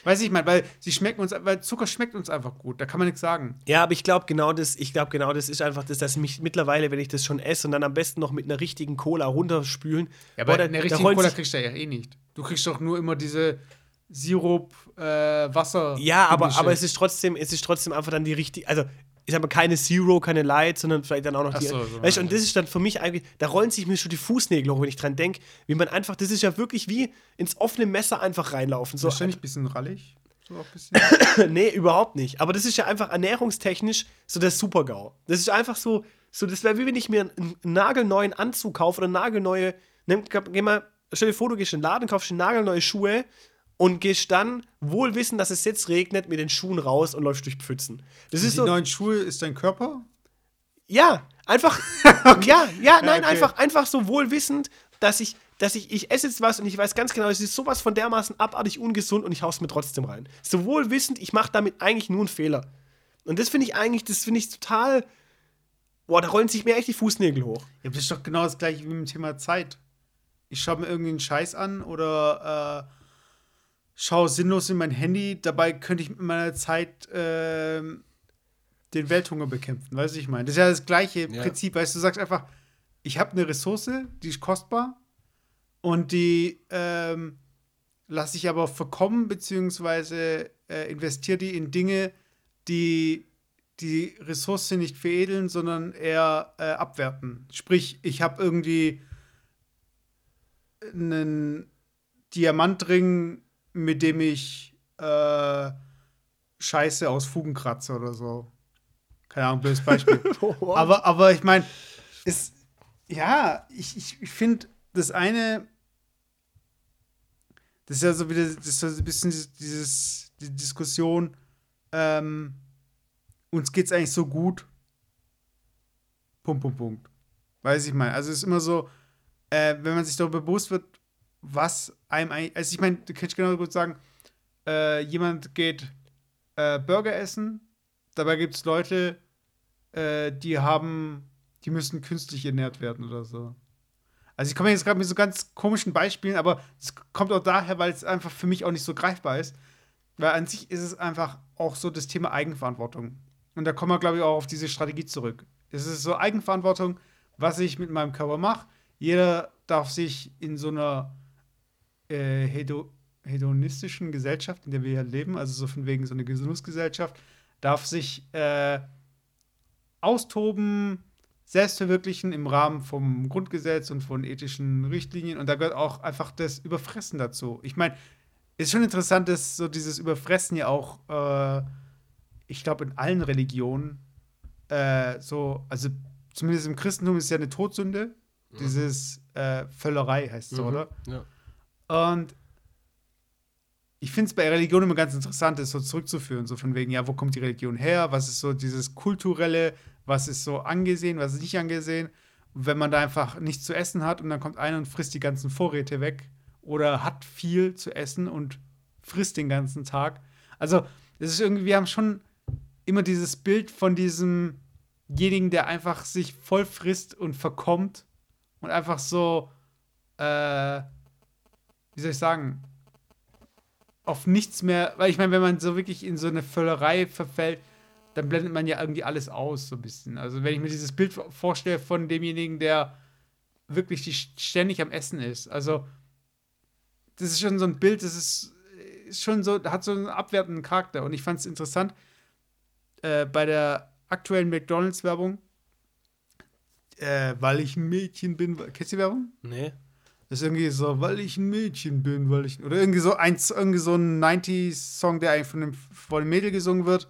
Weiß ich meine, weil sie schmecken uns, weil Zucker schmeckt uns einfach gut, da kann man nichts sagen. Ja, aber ich glaube genau das, ich glaube genau das ist einfach das, dass mich mittlerweile, wenn ich das schon esse und dann am besten noch mit einer richtigen Cola runterspülen. Ja, aber boah, da- eine richtige Cola kriegst du ja eh nicht. Du kriegst doch nur immer diese Sirup, äh, Wasser. Ja, aber, aber es ist trotzdem, es ist trotzdem einfach dann die richtige, also ich sag mal keine Zero, keine Light, sondern vielleicht dann auch noch Ach die. so, so, weißt und das ist dann für mich eigentlich, da rollen sich mir schon die Fußnägel hoch, wenn ich dran denke, wie man einfach, das ist ja wirklich wie ins offene Messer einfach reinlaufen. So, Wahrscheinlich ein bisschen rallig. So auch bisschen. nee, überhaupt nicht. Aber das ist ja einfach ernährungstechnisch so der Super-GAU. Das ist einfach so, so das wäre wie wenn ich mir einen, einen nagelneuen Anzug kaufe oder nagelneue, nimm, geh mal, stell dir vor, du gehst in den Laden, kaufst dir nagelneue Schuhe und gehst dann, wohl wissen, dass es jetzt regnet, mit den Schuhen raus und läufst durch Pfützen. Das ist die so, neuen Schuhe ist dein Körper? ja, einfach, ja, ja, nein, okay. einfach, einfach so wohlwissend, dass ich, dass ich, ich esse jetzt was und ich weiß ganz genau, es ist sowas von dermaßen abartig ungesund und ich hau's mir trotzdem rein. So wohlwissend, ich mache damit eigentlich nur einen Fehler. Und das finde ich eigentlich, das finde ich total, boah, da rollen sich mir echt die Fußnägel hoch. Ja, das ist doch genau das gleiche wie mit dem Thema Zeit. Ich schaue mir irgendwie einen Scheiß an oder äh, schaue sinnlos in mein Handy. Dabei könnte ich mit meiner Zeit ähm, den Welthunger bekämpfen. Weißt du, ich meine? Das ist ja das gleiche Ja. Prinzip. Weißt du, du sagst einfach, ich habe eine Ressource, die ist kostbar und die ähm, lasse ich aber verkommen, beziehungsweise äh, investiere die in Dinge, die die Ressource nicht veredeln, sondern eher äh, abwerten. Sprich, ich habe irgendwie einen Diamantring, mit dem ich äh, Scheiße aus Fugen kratze oder so. Keine Ahnung, blödes Beispiel. aber, aber ich meine, es, ja, ich, ich, ich finde, das eine, das ist ja so wieder, das ist so ein bisschen dieses, die Diskussion, ähm, uns geht's eigentlich so gut. Punkt, Punkt, Punkt. Weiß ich mal. Also es ist immer so, äh, wenn man sich darüber bewusst wird, was einem eigentlich, also ich meine, du kannst genau gut sagen, äh, jemand geht äh, Burger essen, dabei gibt es Leute, äh, die haben, die müssen künstlich ernährt werden oder so. Also ich komme jetzt gerade mit so ganz komischen Beispielen, aber es kommt auch daher, weil es einfach für mich auch nicht so greifbar ist. Weil an sich ist es einfach auch so das Thema Eigenverantwortung. Und da kommen wir, glaube ich, auch auf diese Strategie zurück. Es ist so Eigenverantwortung, was ich mit meinem Körper mache. Jeder darf sich in so einer äh, hedo hedonistischen Gesellschaft, in der wir ja leben, also so von wegen so eine Genussgesellschaft, darf sich äh, austoben, selbst verwirklichen im Rahmen vom Grundgesetz und von ethischen Richtlinien. Und da gehört auch einfach das Überfressen dazu. Ich meine, ist schon interessant, dass so dieses Überfressen ja auch, äh, ich glaube, in allen Religionen äh, so, also zumindest im Christentum ist es ja eine Todsünde. Mhm. Dieses äh, Völlerei heißt es, mhm. oder? Ja. Und ich finde es bei Religion immer ganz interessant, das so zurückzuführen, so von wegen, ja, wo kommt die Religion her? Was ist so dieses kulturelle, was ist so angesehen, was ist nicht angesehen? Wenn man da einfach nichts zu essen hat und dann kommt einer und frisst die ganzen Vorräte weg oder hat viel zu essen und frisst den ganzen Tag. Also, das ist irgendwie, wir haben schon immer dieses Bild von diesemjenigen, der einfach sich voll frisst und verkommt und einfach so, äh, wie soll ich sagen, auf nichts mehr, weil ich meine, wenn man so wirklich in so eine Völlerei verfällt, dann blendet man ja irgendwie alles aus, so ein bisschen. Also, wenn ich mir dieses Bild vorstelle von demjenigen, der wirklich ständig am Essen ist. Also, das ist schon so ein Bild, das ist, ist schon so, hat so einen abwertenden Charakter. Und ich fand es interessant, äh, bei der aktuellen McDonalds-Werbung, äh, weil ich ein Mädchen bin. Kennst du die Werbung? Nee. Das ist irgendwie so, weil ich ein Mädchen bin, weil ich. Oder irgendwie so ein, irgendwie so ein 90s-Song, der eigentlich von einem, einem Mädel gesungen wird.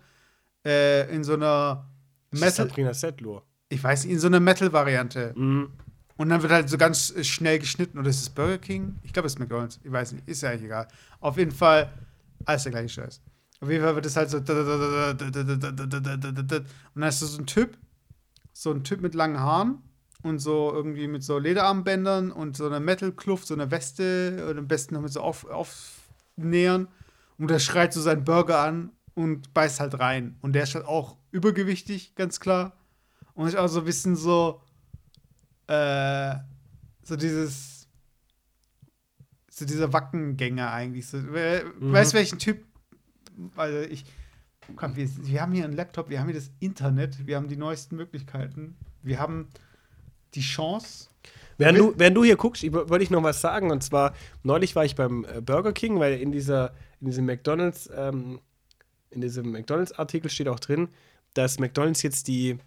Äh, in so einer Metal. Sabrina Settler. Ich weiß, in so einer Metal-Variante. Mhm. Und dann wird halt so ganz schnell geschnitten. Oder ist es Burger King? Ich glaube, es ist McDonalds. Ich weiß nicht. Ist ja eigentlich egal. Auf jeden Fall, alles der gleiche Scheiß. Auf jeden Fall wird es halt so. Und dann hast du so ein Typ, so ein Typ mit langen Haaren und so irgendwie mit so Lederarmbändern und so einer Metal-Kluft, so einer Weste und am besten noch mit so auf, aufnähern. Und der schreit so seinen Burger an und beißt halt rein. Und der ist halt auch übergewichtig, ganz klar. Und ich auch so ein bisschen so, äh, so dieses, so dieser Wackengänger eigentlich. So, mhm. Weißt du, welchen Typ? Also ich, komm, wir, wir haben hier einen Laptop, wir haben hier das Internet, wir haben die neuesten Möglichkeiten. Wir haben die Chance. Während du, während du hier guckst, wollte ich noch was sagen. Und zwar, neulich war ich beim äh, Burger King, weil in dieser, in diesem McDonalds, ähm, in diesem McDonalds-Artikel steht auch drin, dass McDonalds jetzt die,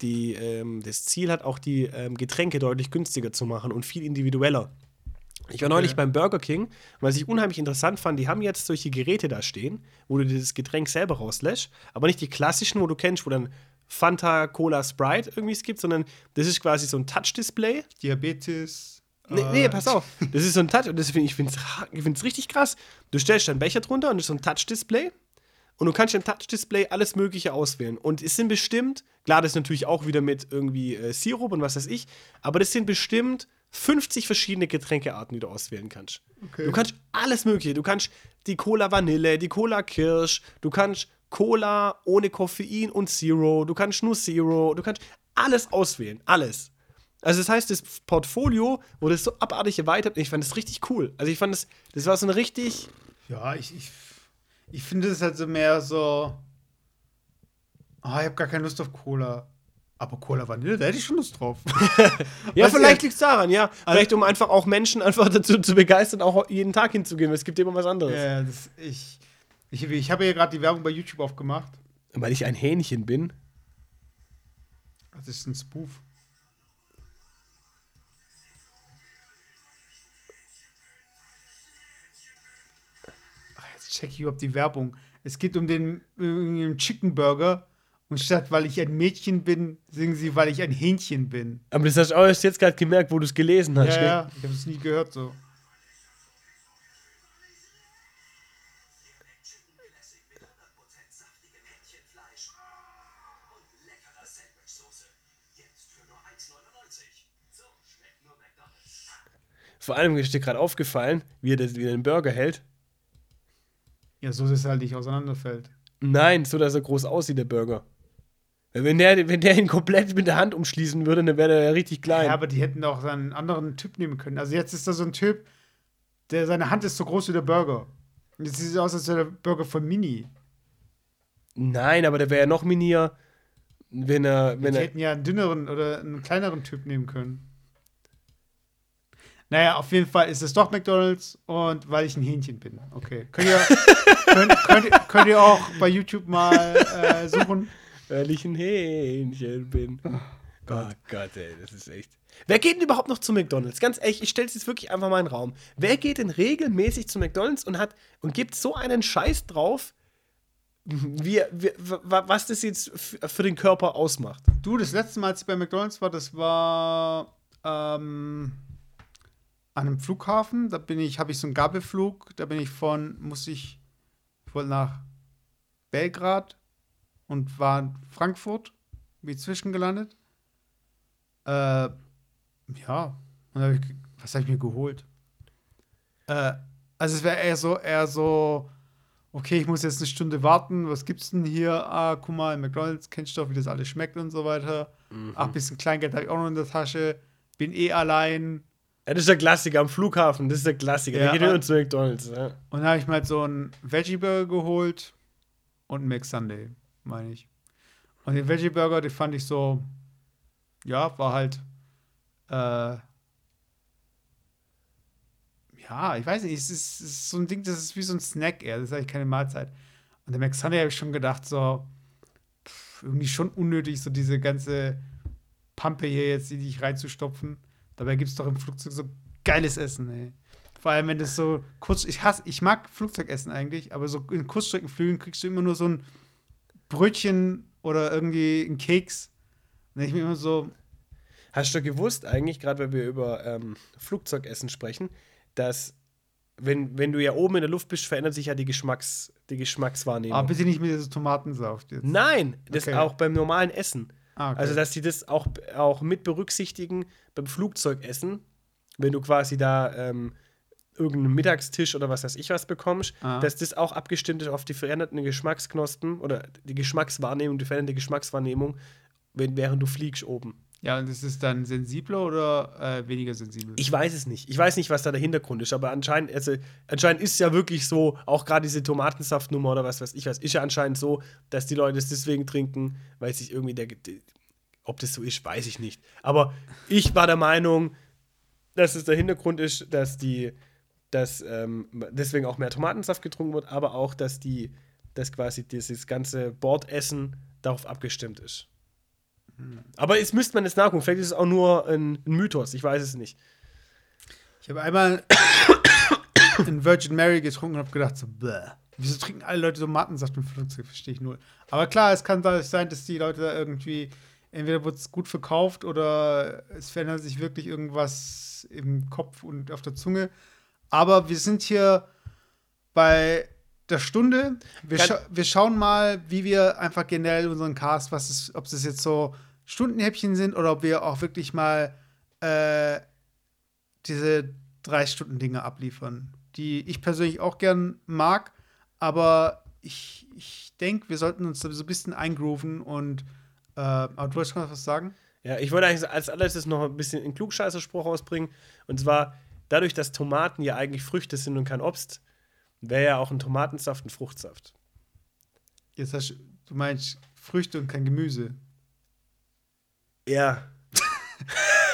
die, ähm, das Ziel hat, auch die ähm, Getränke deutlich günstiger zu machen und viel individueller. Ich war neulich okay. beim Burger King, was ich unheimlich interessant fand, die haben jetzt solche Geräte da stehen, wo du dieses Getränk selber rauslässt, aber nicht die klassischen, wo du kennst, wo dann Fanta, Cola, Sprite irgendwie es gibt, sondern das ist quasi so ein Touch-Display. Diabetes. Nee, nee, pass auf. Das ist so ein Touch, und das find, ich finde es richtig krass. Du stellst deinen Becher drunter und das ist so ein Touch-Display. Und du kannst im Touch-Display alles Mögliche auswählen. Und es sind bestimmt, klar, das ist natürlich auch wieder mit irgendwie äh, Sirup und was weiß ich, aber das sind bestimmt 50 verschiedene Getränkearten, die du auswählen kannst. Okay. Du kannst alles Mögliche. Du kannst die Cola Vanille, die Cola Kirsch, du kannst Cola ohne Koffein und Zero, du kannst nur Zero, du kannst alles auswählen, alles. Also das heißt, das Portfolio wurde so abartig erweitert ich fand das richtig cool. Also ich fand das, das war so eine richtig. Ja, ich, ich, ich finde es halt so mehr so. Oh, ich habe gar keine Lust auf Cola. Aber Cola Vanille, da hätte ich schon Lust drauf. ja, weißt vielleicht liegt es daran, ja. Also, vielleicht um einfach auch Menschen einfach dazu zu begeistern, auch jeden Tag hinzugehen, weil es gibt immer was anderes. Ja, das, ich, ich, ich habe ja gerade die Werbung bei YouTube aufgemacht. Weil ich ein Hähnchen bin. Das ist ein Spoof. Ach, jetzt check ich überhaupt die Werbung. Es geht um den, um den Chicken Burger. Und statt weil ich ein Mädchen bin, singen sie, weil ich ein Hähnchen bin. Aber das hast du auch erst jetzt gerade gemerkt, wo du es gelesen hast. Ja, ja, ich habe es nie gehört so. Vor allem ist dir gerade aufgefallen, wie er, das, wie er den Burger hält. Ja, so dass er halt nicht auseinanderfällt. Nein, so dass er groß aussieht, der Burger. Wenn der, wenn der ihn komplett mit der Hand umschließen würde, dann wäre der ja richtig klein. Ja, aber die hätten auch einen anderen Typ nehmen können. Also jetzt ist da so ein Typ, der seine Hand ist so groß wie der Burger. Und jetzt sieht es aus, als wäre der Burger von Mini. Nein, aber der wäre ja noch minier, wenn er. Wenn die er hätten ja einen dünneren oder einen kleineren Typ nehmen können. Naja, auf jeden Fall ist es doch McDonalds und weil ich ein Hähnchen bin. Okay. Könnt ihr, könnt, könnt, könnt ihr auch bei YouTube mal äh, suchen? Weil ich ein Hähnchen bin. Oh Gott. ey, das ist echt. Wer geht denn überhaupt noch zu McDonalds? Ganz ehrlich, ich stelle es jetzt wirklich einfach mal in den Raum. Wer geht denn regelmäßig zu McDonalds und hat und gibt so einen Scheiß drauf, wie, wie, wa- was das jetzt für den Körper ausmacht? Du, das letzte Mal, als ich bei McDonalds war, das war ähm, an einem Flughafen. Da bin ich, habe ich so einen Gabelflug. Da bin ich von, musste ich, ich wollte nach Belgrad und war in Frankfurt, bin zwischengelandet. Äh, ja, hab ich, was habe ich mir geholt? Äh, also es wäre eher so, eher so, okay, ich muss jetzt eine Stunde warten, was gibt's denn hier? Ah, guck mal, McDonalds kennst du doch, wie das alles schmeckt und so weiter. Ach, ein bisschen Kleingeld habe ich auch noch in der Tasche. Bin eh allein. Ja, das ist der Klassiker am Flughafen, das ist der Klassiker. Ja, Ja, geht immer zu McDonalds. Ja. Und dann habe ich mir halt so einen Veggie-Burger geholt und einen McSunday, meine ich. Und den Veggie-Burger, den fand ich so, ja, war halt, äh, ja, ich weiß nicht, es ist, es ist so ein Ding, das ist wie so ein Snack eher, das ist eigentlich keine Mahlzeit. Und der McSunday habe ich schon gedacht, so, pff, irgendwie schon unnötig, so diese ganze Pampe hier jetzt, die dich reinzustopfen. Dabei gibt es doch im Flugzeug so geiles Essen, ey. Vor allem, wenn das so kurz, ich hasse, ich mag Flugzeugessen eigentlich, aber so in Kurzstreckenflügen kriegst du immer nur so ein Brötchen oder irgendwie einen Keks. Und ich mir immer so, Hast du gewusst, eigentlich, gerade wenn wir über ähm, Flugzeugessen sprechen, dass, wenn, wenn du ja oben in der Luft bist, verändert sich ja die, Geschmacks, die Geschmackswahrnehmung. ah, bitte nicht mit dieser Tomatensaft jetzt. Nein, das Okay. auch beim normalen Essen. Ah, okay. Also, dass die das auch, auch mit berücksichtigen beim Flugzeugessen, wenn du quasi da ähm, irgendeinen Mittagstisch oder was weiß ich was bekommst, Ah. dass das auch abgestimmt ist auf die veränderten Geschmacksknospen oder die Geschmackswahrnehmung, die veränderte Geschmackswahrnehmung, wenn, während du fliegst oben. Ja, und ist es dann sensibler oder äh, weniger sensibel? Ich weiß es nicht. Ich weiß nicht, was da der Hintergrund ist, aber anscheinend, also, anscheinend ist es ja wirklich so, auch gerade diese Tomatensaftnummer oder was weiß ich was, ist ja anscheinend so, dass die Leute es deswegen trinken, weil sich irgendwie der. Ob das so ist, weiß ich nicht. Aber ich war der Meinung, dass es der Hintergrund ist, dass die, dass ähm, deswegen auch mehr Tomatensaft getrunken wird, aber auch, dass die, dass quasi dieses ganze Bordessen darauf abgestimmt ist. Aber jetzt müsste man es nachgucken. Vielleicht ist es auch nur ein, ein Mythos. Ich weiß es nicht. Ich habe einmal einen Virgin Mary getrunken und habe gedacht, so, bäh. Wieso trinken alle Leute Tomatensaft im Flugzeug? Verstehe ich null. Aber klar, es kann sein, dass die Leute da irgendwie, entweder wird es gut verkauft oder es verändert sich wirklich irgendwas im Kopf und auf der Zunge. Aber wir sind hier bei der Stunde. Wir, scha wir schauen mal, wie wir einfach generell unseren Cast, was ist, ob das jetzt so Stundenhäppchen sind oder ob wir auch wirklich mal äh, diese drei Stunden Dinge abliefern, die ich persönlich auch gern mag, aber ich, ich denke, wir sollten uns so ein bisschen eingrooven und äh, aber du wolltest noch was sagen? Ja, ich wollte eigentlich als allererstes noch ein bisschen einen Klugscheißerspruch rausbringen. Und zwar, dadurch, dass Tomaten ja eigentlich Früchte sind und kein Obst, wäre ja auch ein Tomatensaft ein Fruchtsaft. Jetzt hast du, du meinst Früchte und kein Gemüse. Ja.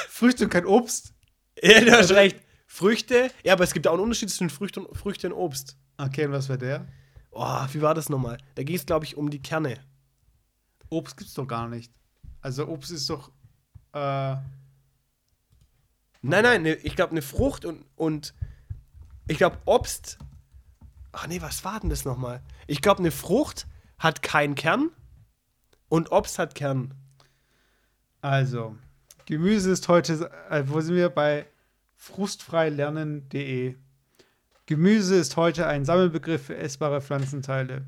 Früchte und kein Obst? Ja, du hast recht. Früchte, ja, aber es gibt auch einen Unterschied zwischen Früchte und, Früchte und Obst. Okay, und was wäre der? Oh, wie war das nochmal? Da ging es, glaube ich, um die Kerne. Obst gibt's doch gar nicht. Also Obst ist doch äh, Nein, nein, ne, ich glaube, eine Frucht und, und ich glaube, Obst. Ach nee, was war denn das nochmal? Ich glaube, eine Frucht hat keinen Kern und Obst hat Kern. Also, Gemüse ist heute, äh, wo sind wir? Bei frustfreilernen.de. Gemüse ist heute ein Sammelbegriff für essbare Pflanzenteile,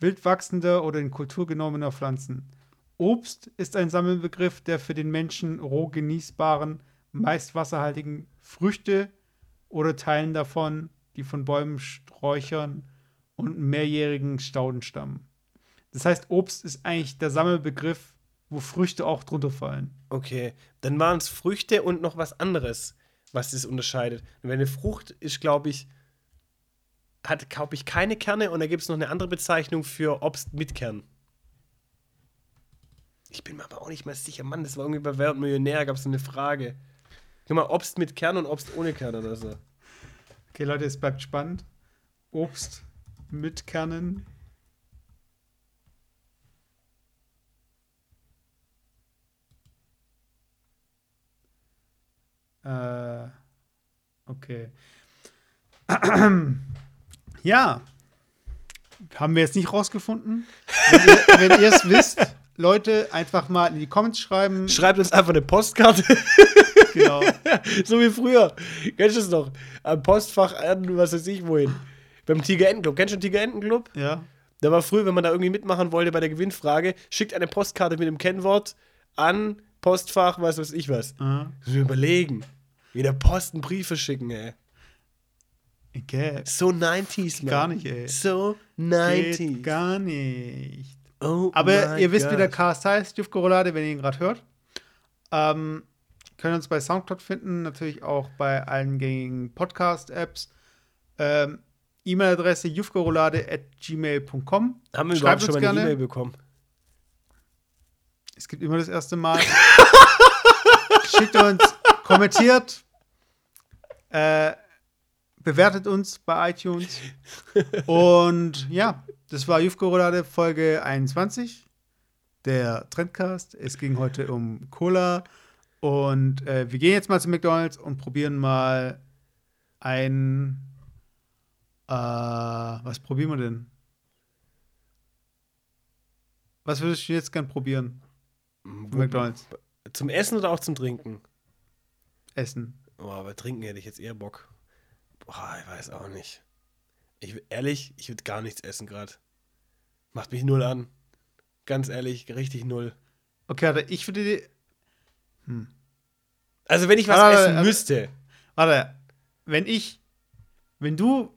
wild wachsender oder in Kultur genommener Pflanzen. Obst ist ein Sammelbegriff, der für den Menschen roh genießbaren, meist wasserhaltigen Früchte oder Teilen davon, die von Bäumen, Sträuchern und mehrjährigen Stauden stammen. Das heißt, Obst ist eigentlich der Sammelbegriff, wo Früchte auch drunter fallen. Okay, dann waren es Früchte und noch was anderes, was das unterscheidet. Wenn eine Frucht ist, glaube ich, hat, glaube ich, keine Kerne und da gibt es noch eine andere Bezeichnung für Obst mit Kern. Ich bin mir aber auch nicht mehr sicher. Mann, das war irgendwie bei Wer Millionär, gab es eine Frage. Guck mal, Obst mit Kern und Obst ohne Kern oder so. Okay, Leute, es bleibt spannend. Obst mit Kernen. Äh, okay. ja. Haben wir jetzt nicht rausgefunden. Wenn ihr es wisst, Leute, einfach mal in die Comments schreiben. Schreibt uns einfach eine Postkarte. Genau. so wie früher. Kennst du es noch? Am Postfach an, was weiß ich wohin. Beim Tiger Entenclub. Kennst du den Tiger Entenclub? Ja. Da war früher, wenn man da irgendwie mitmachen wollte bei der Gewinnfrage, schickt eine Postkarte mit dem Kennwort an Postfach, was weiß ich was. Müssen wir überlegen. Wie der Posten Briefe schicken, ey. Okay. So 90s, Mann. Gar nicht, ey. So Geht 90s. gar nicht. Oh Aber ihr wisst, wie der. Cast heißt, Jufko Roulade, wenn ihr ihn gerade hört. Ähm, können uns bei Soundcloud finden, natürlich auch bei allen gängigen Podcast-Apps. Ähm, E-Mail-Adresse jufkorolade.gmail.com. Haben wir überhaupt schon mal eine. E-Mail bekommen? Es gibt immer das erste Mal. Schickt uns, kommentiert, äh, bewertet uns bei iTunes. Und ja, das war Jufko Roulade Folge 21, der Trendcast. Es ging heute um Cola. Und äh, wir gehen jetzt mal zu McDonalds und probieren mal ein. Äh, was probieren wir denn? Was würdest du jetzt gern probieren? Von McDonalds. Zum Essen oder auch zum Trinken? Essen. Oh, aber trinken hätte ich jetzt eher Bock. Boah, ich weiß auch nicht. Ich ehrlich, ich würde gar nichts essen gerade. Macht mich null an. Ganz ehrlich, richtig null. Okay, warte, ich würde die. Also wenn ich was Aber- essen aber- müsste. Warte, wenn ich. Wenn du.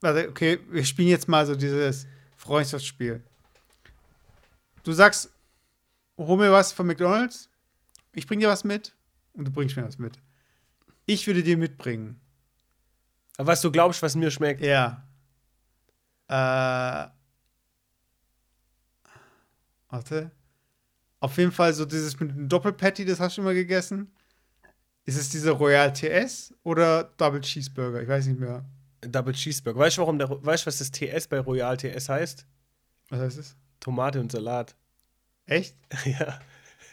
Warte, okay, wir spielen jetzt mal so dieses Freundschaftsspiel. Du sagst, hol mir was von McDonalds, ich bring dir was mit und du bringst mir was mit. Ich würde dir mitbringen. Was du glaubst, was mir schmeckt. Ja. Äh. Warte. Auf jeden Fall so dieses mit dem Doppelpatty, das hast du immer gegessen. Ist es dieser Royal TS oder Double Cheeseburger? Ich weiß nicht mehr. Double Cheeseburger. Weißt du, warum der, weißt du, was das TS bei Royal TS heißt? Was heißt es? Tomate und Salat. Echt? ja.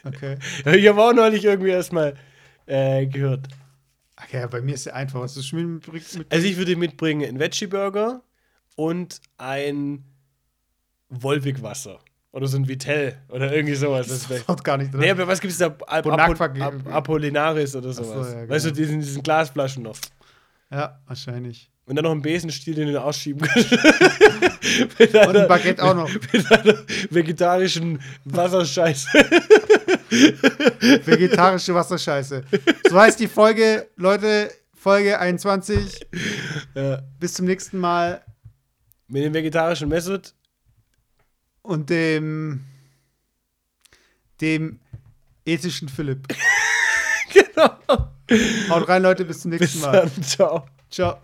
Okay. Ich habe auch neulich irgendwie erstmal äh, gehört. Okay, bei mir ist es einfach. Was ist mit, mit, Also ich würde mitbringen einen Veggie-Burger und ein Wolwig-Wasser. Oder so ein Vitell oder irgendwie sowas. Das Haut gar nicht drin. Nee, aber was gibt es da? Ap Bonacqua Apo Ap Apollinaris oder Ach so, sowas. ja, Weißt du, genau. diesen, diesen Glasflaschen noch. Ja, wahrscheinlich. Und dann noch einen Besenstiel, den du ausschieben kannst. mit, Und ein einer, Baguette auch noch. mit einer vegetarischen Wasserscheiße. Vegetarische Wasserscheiße. So heißt die Folge, Leute, Folge 21. ja. Bis zum nächsten Mal. Mit dem vegetarischen Messut. und dem dem ethischen Philipp. Genau. Haut rein, Leute, bis zum nächsten Bis Mal. dann. Ciao. Ciao.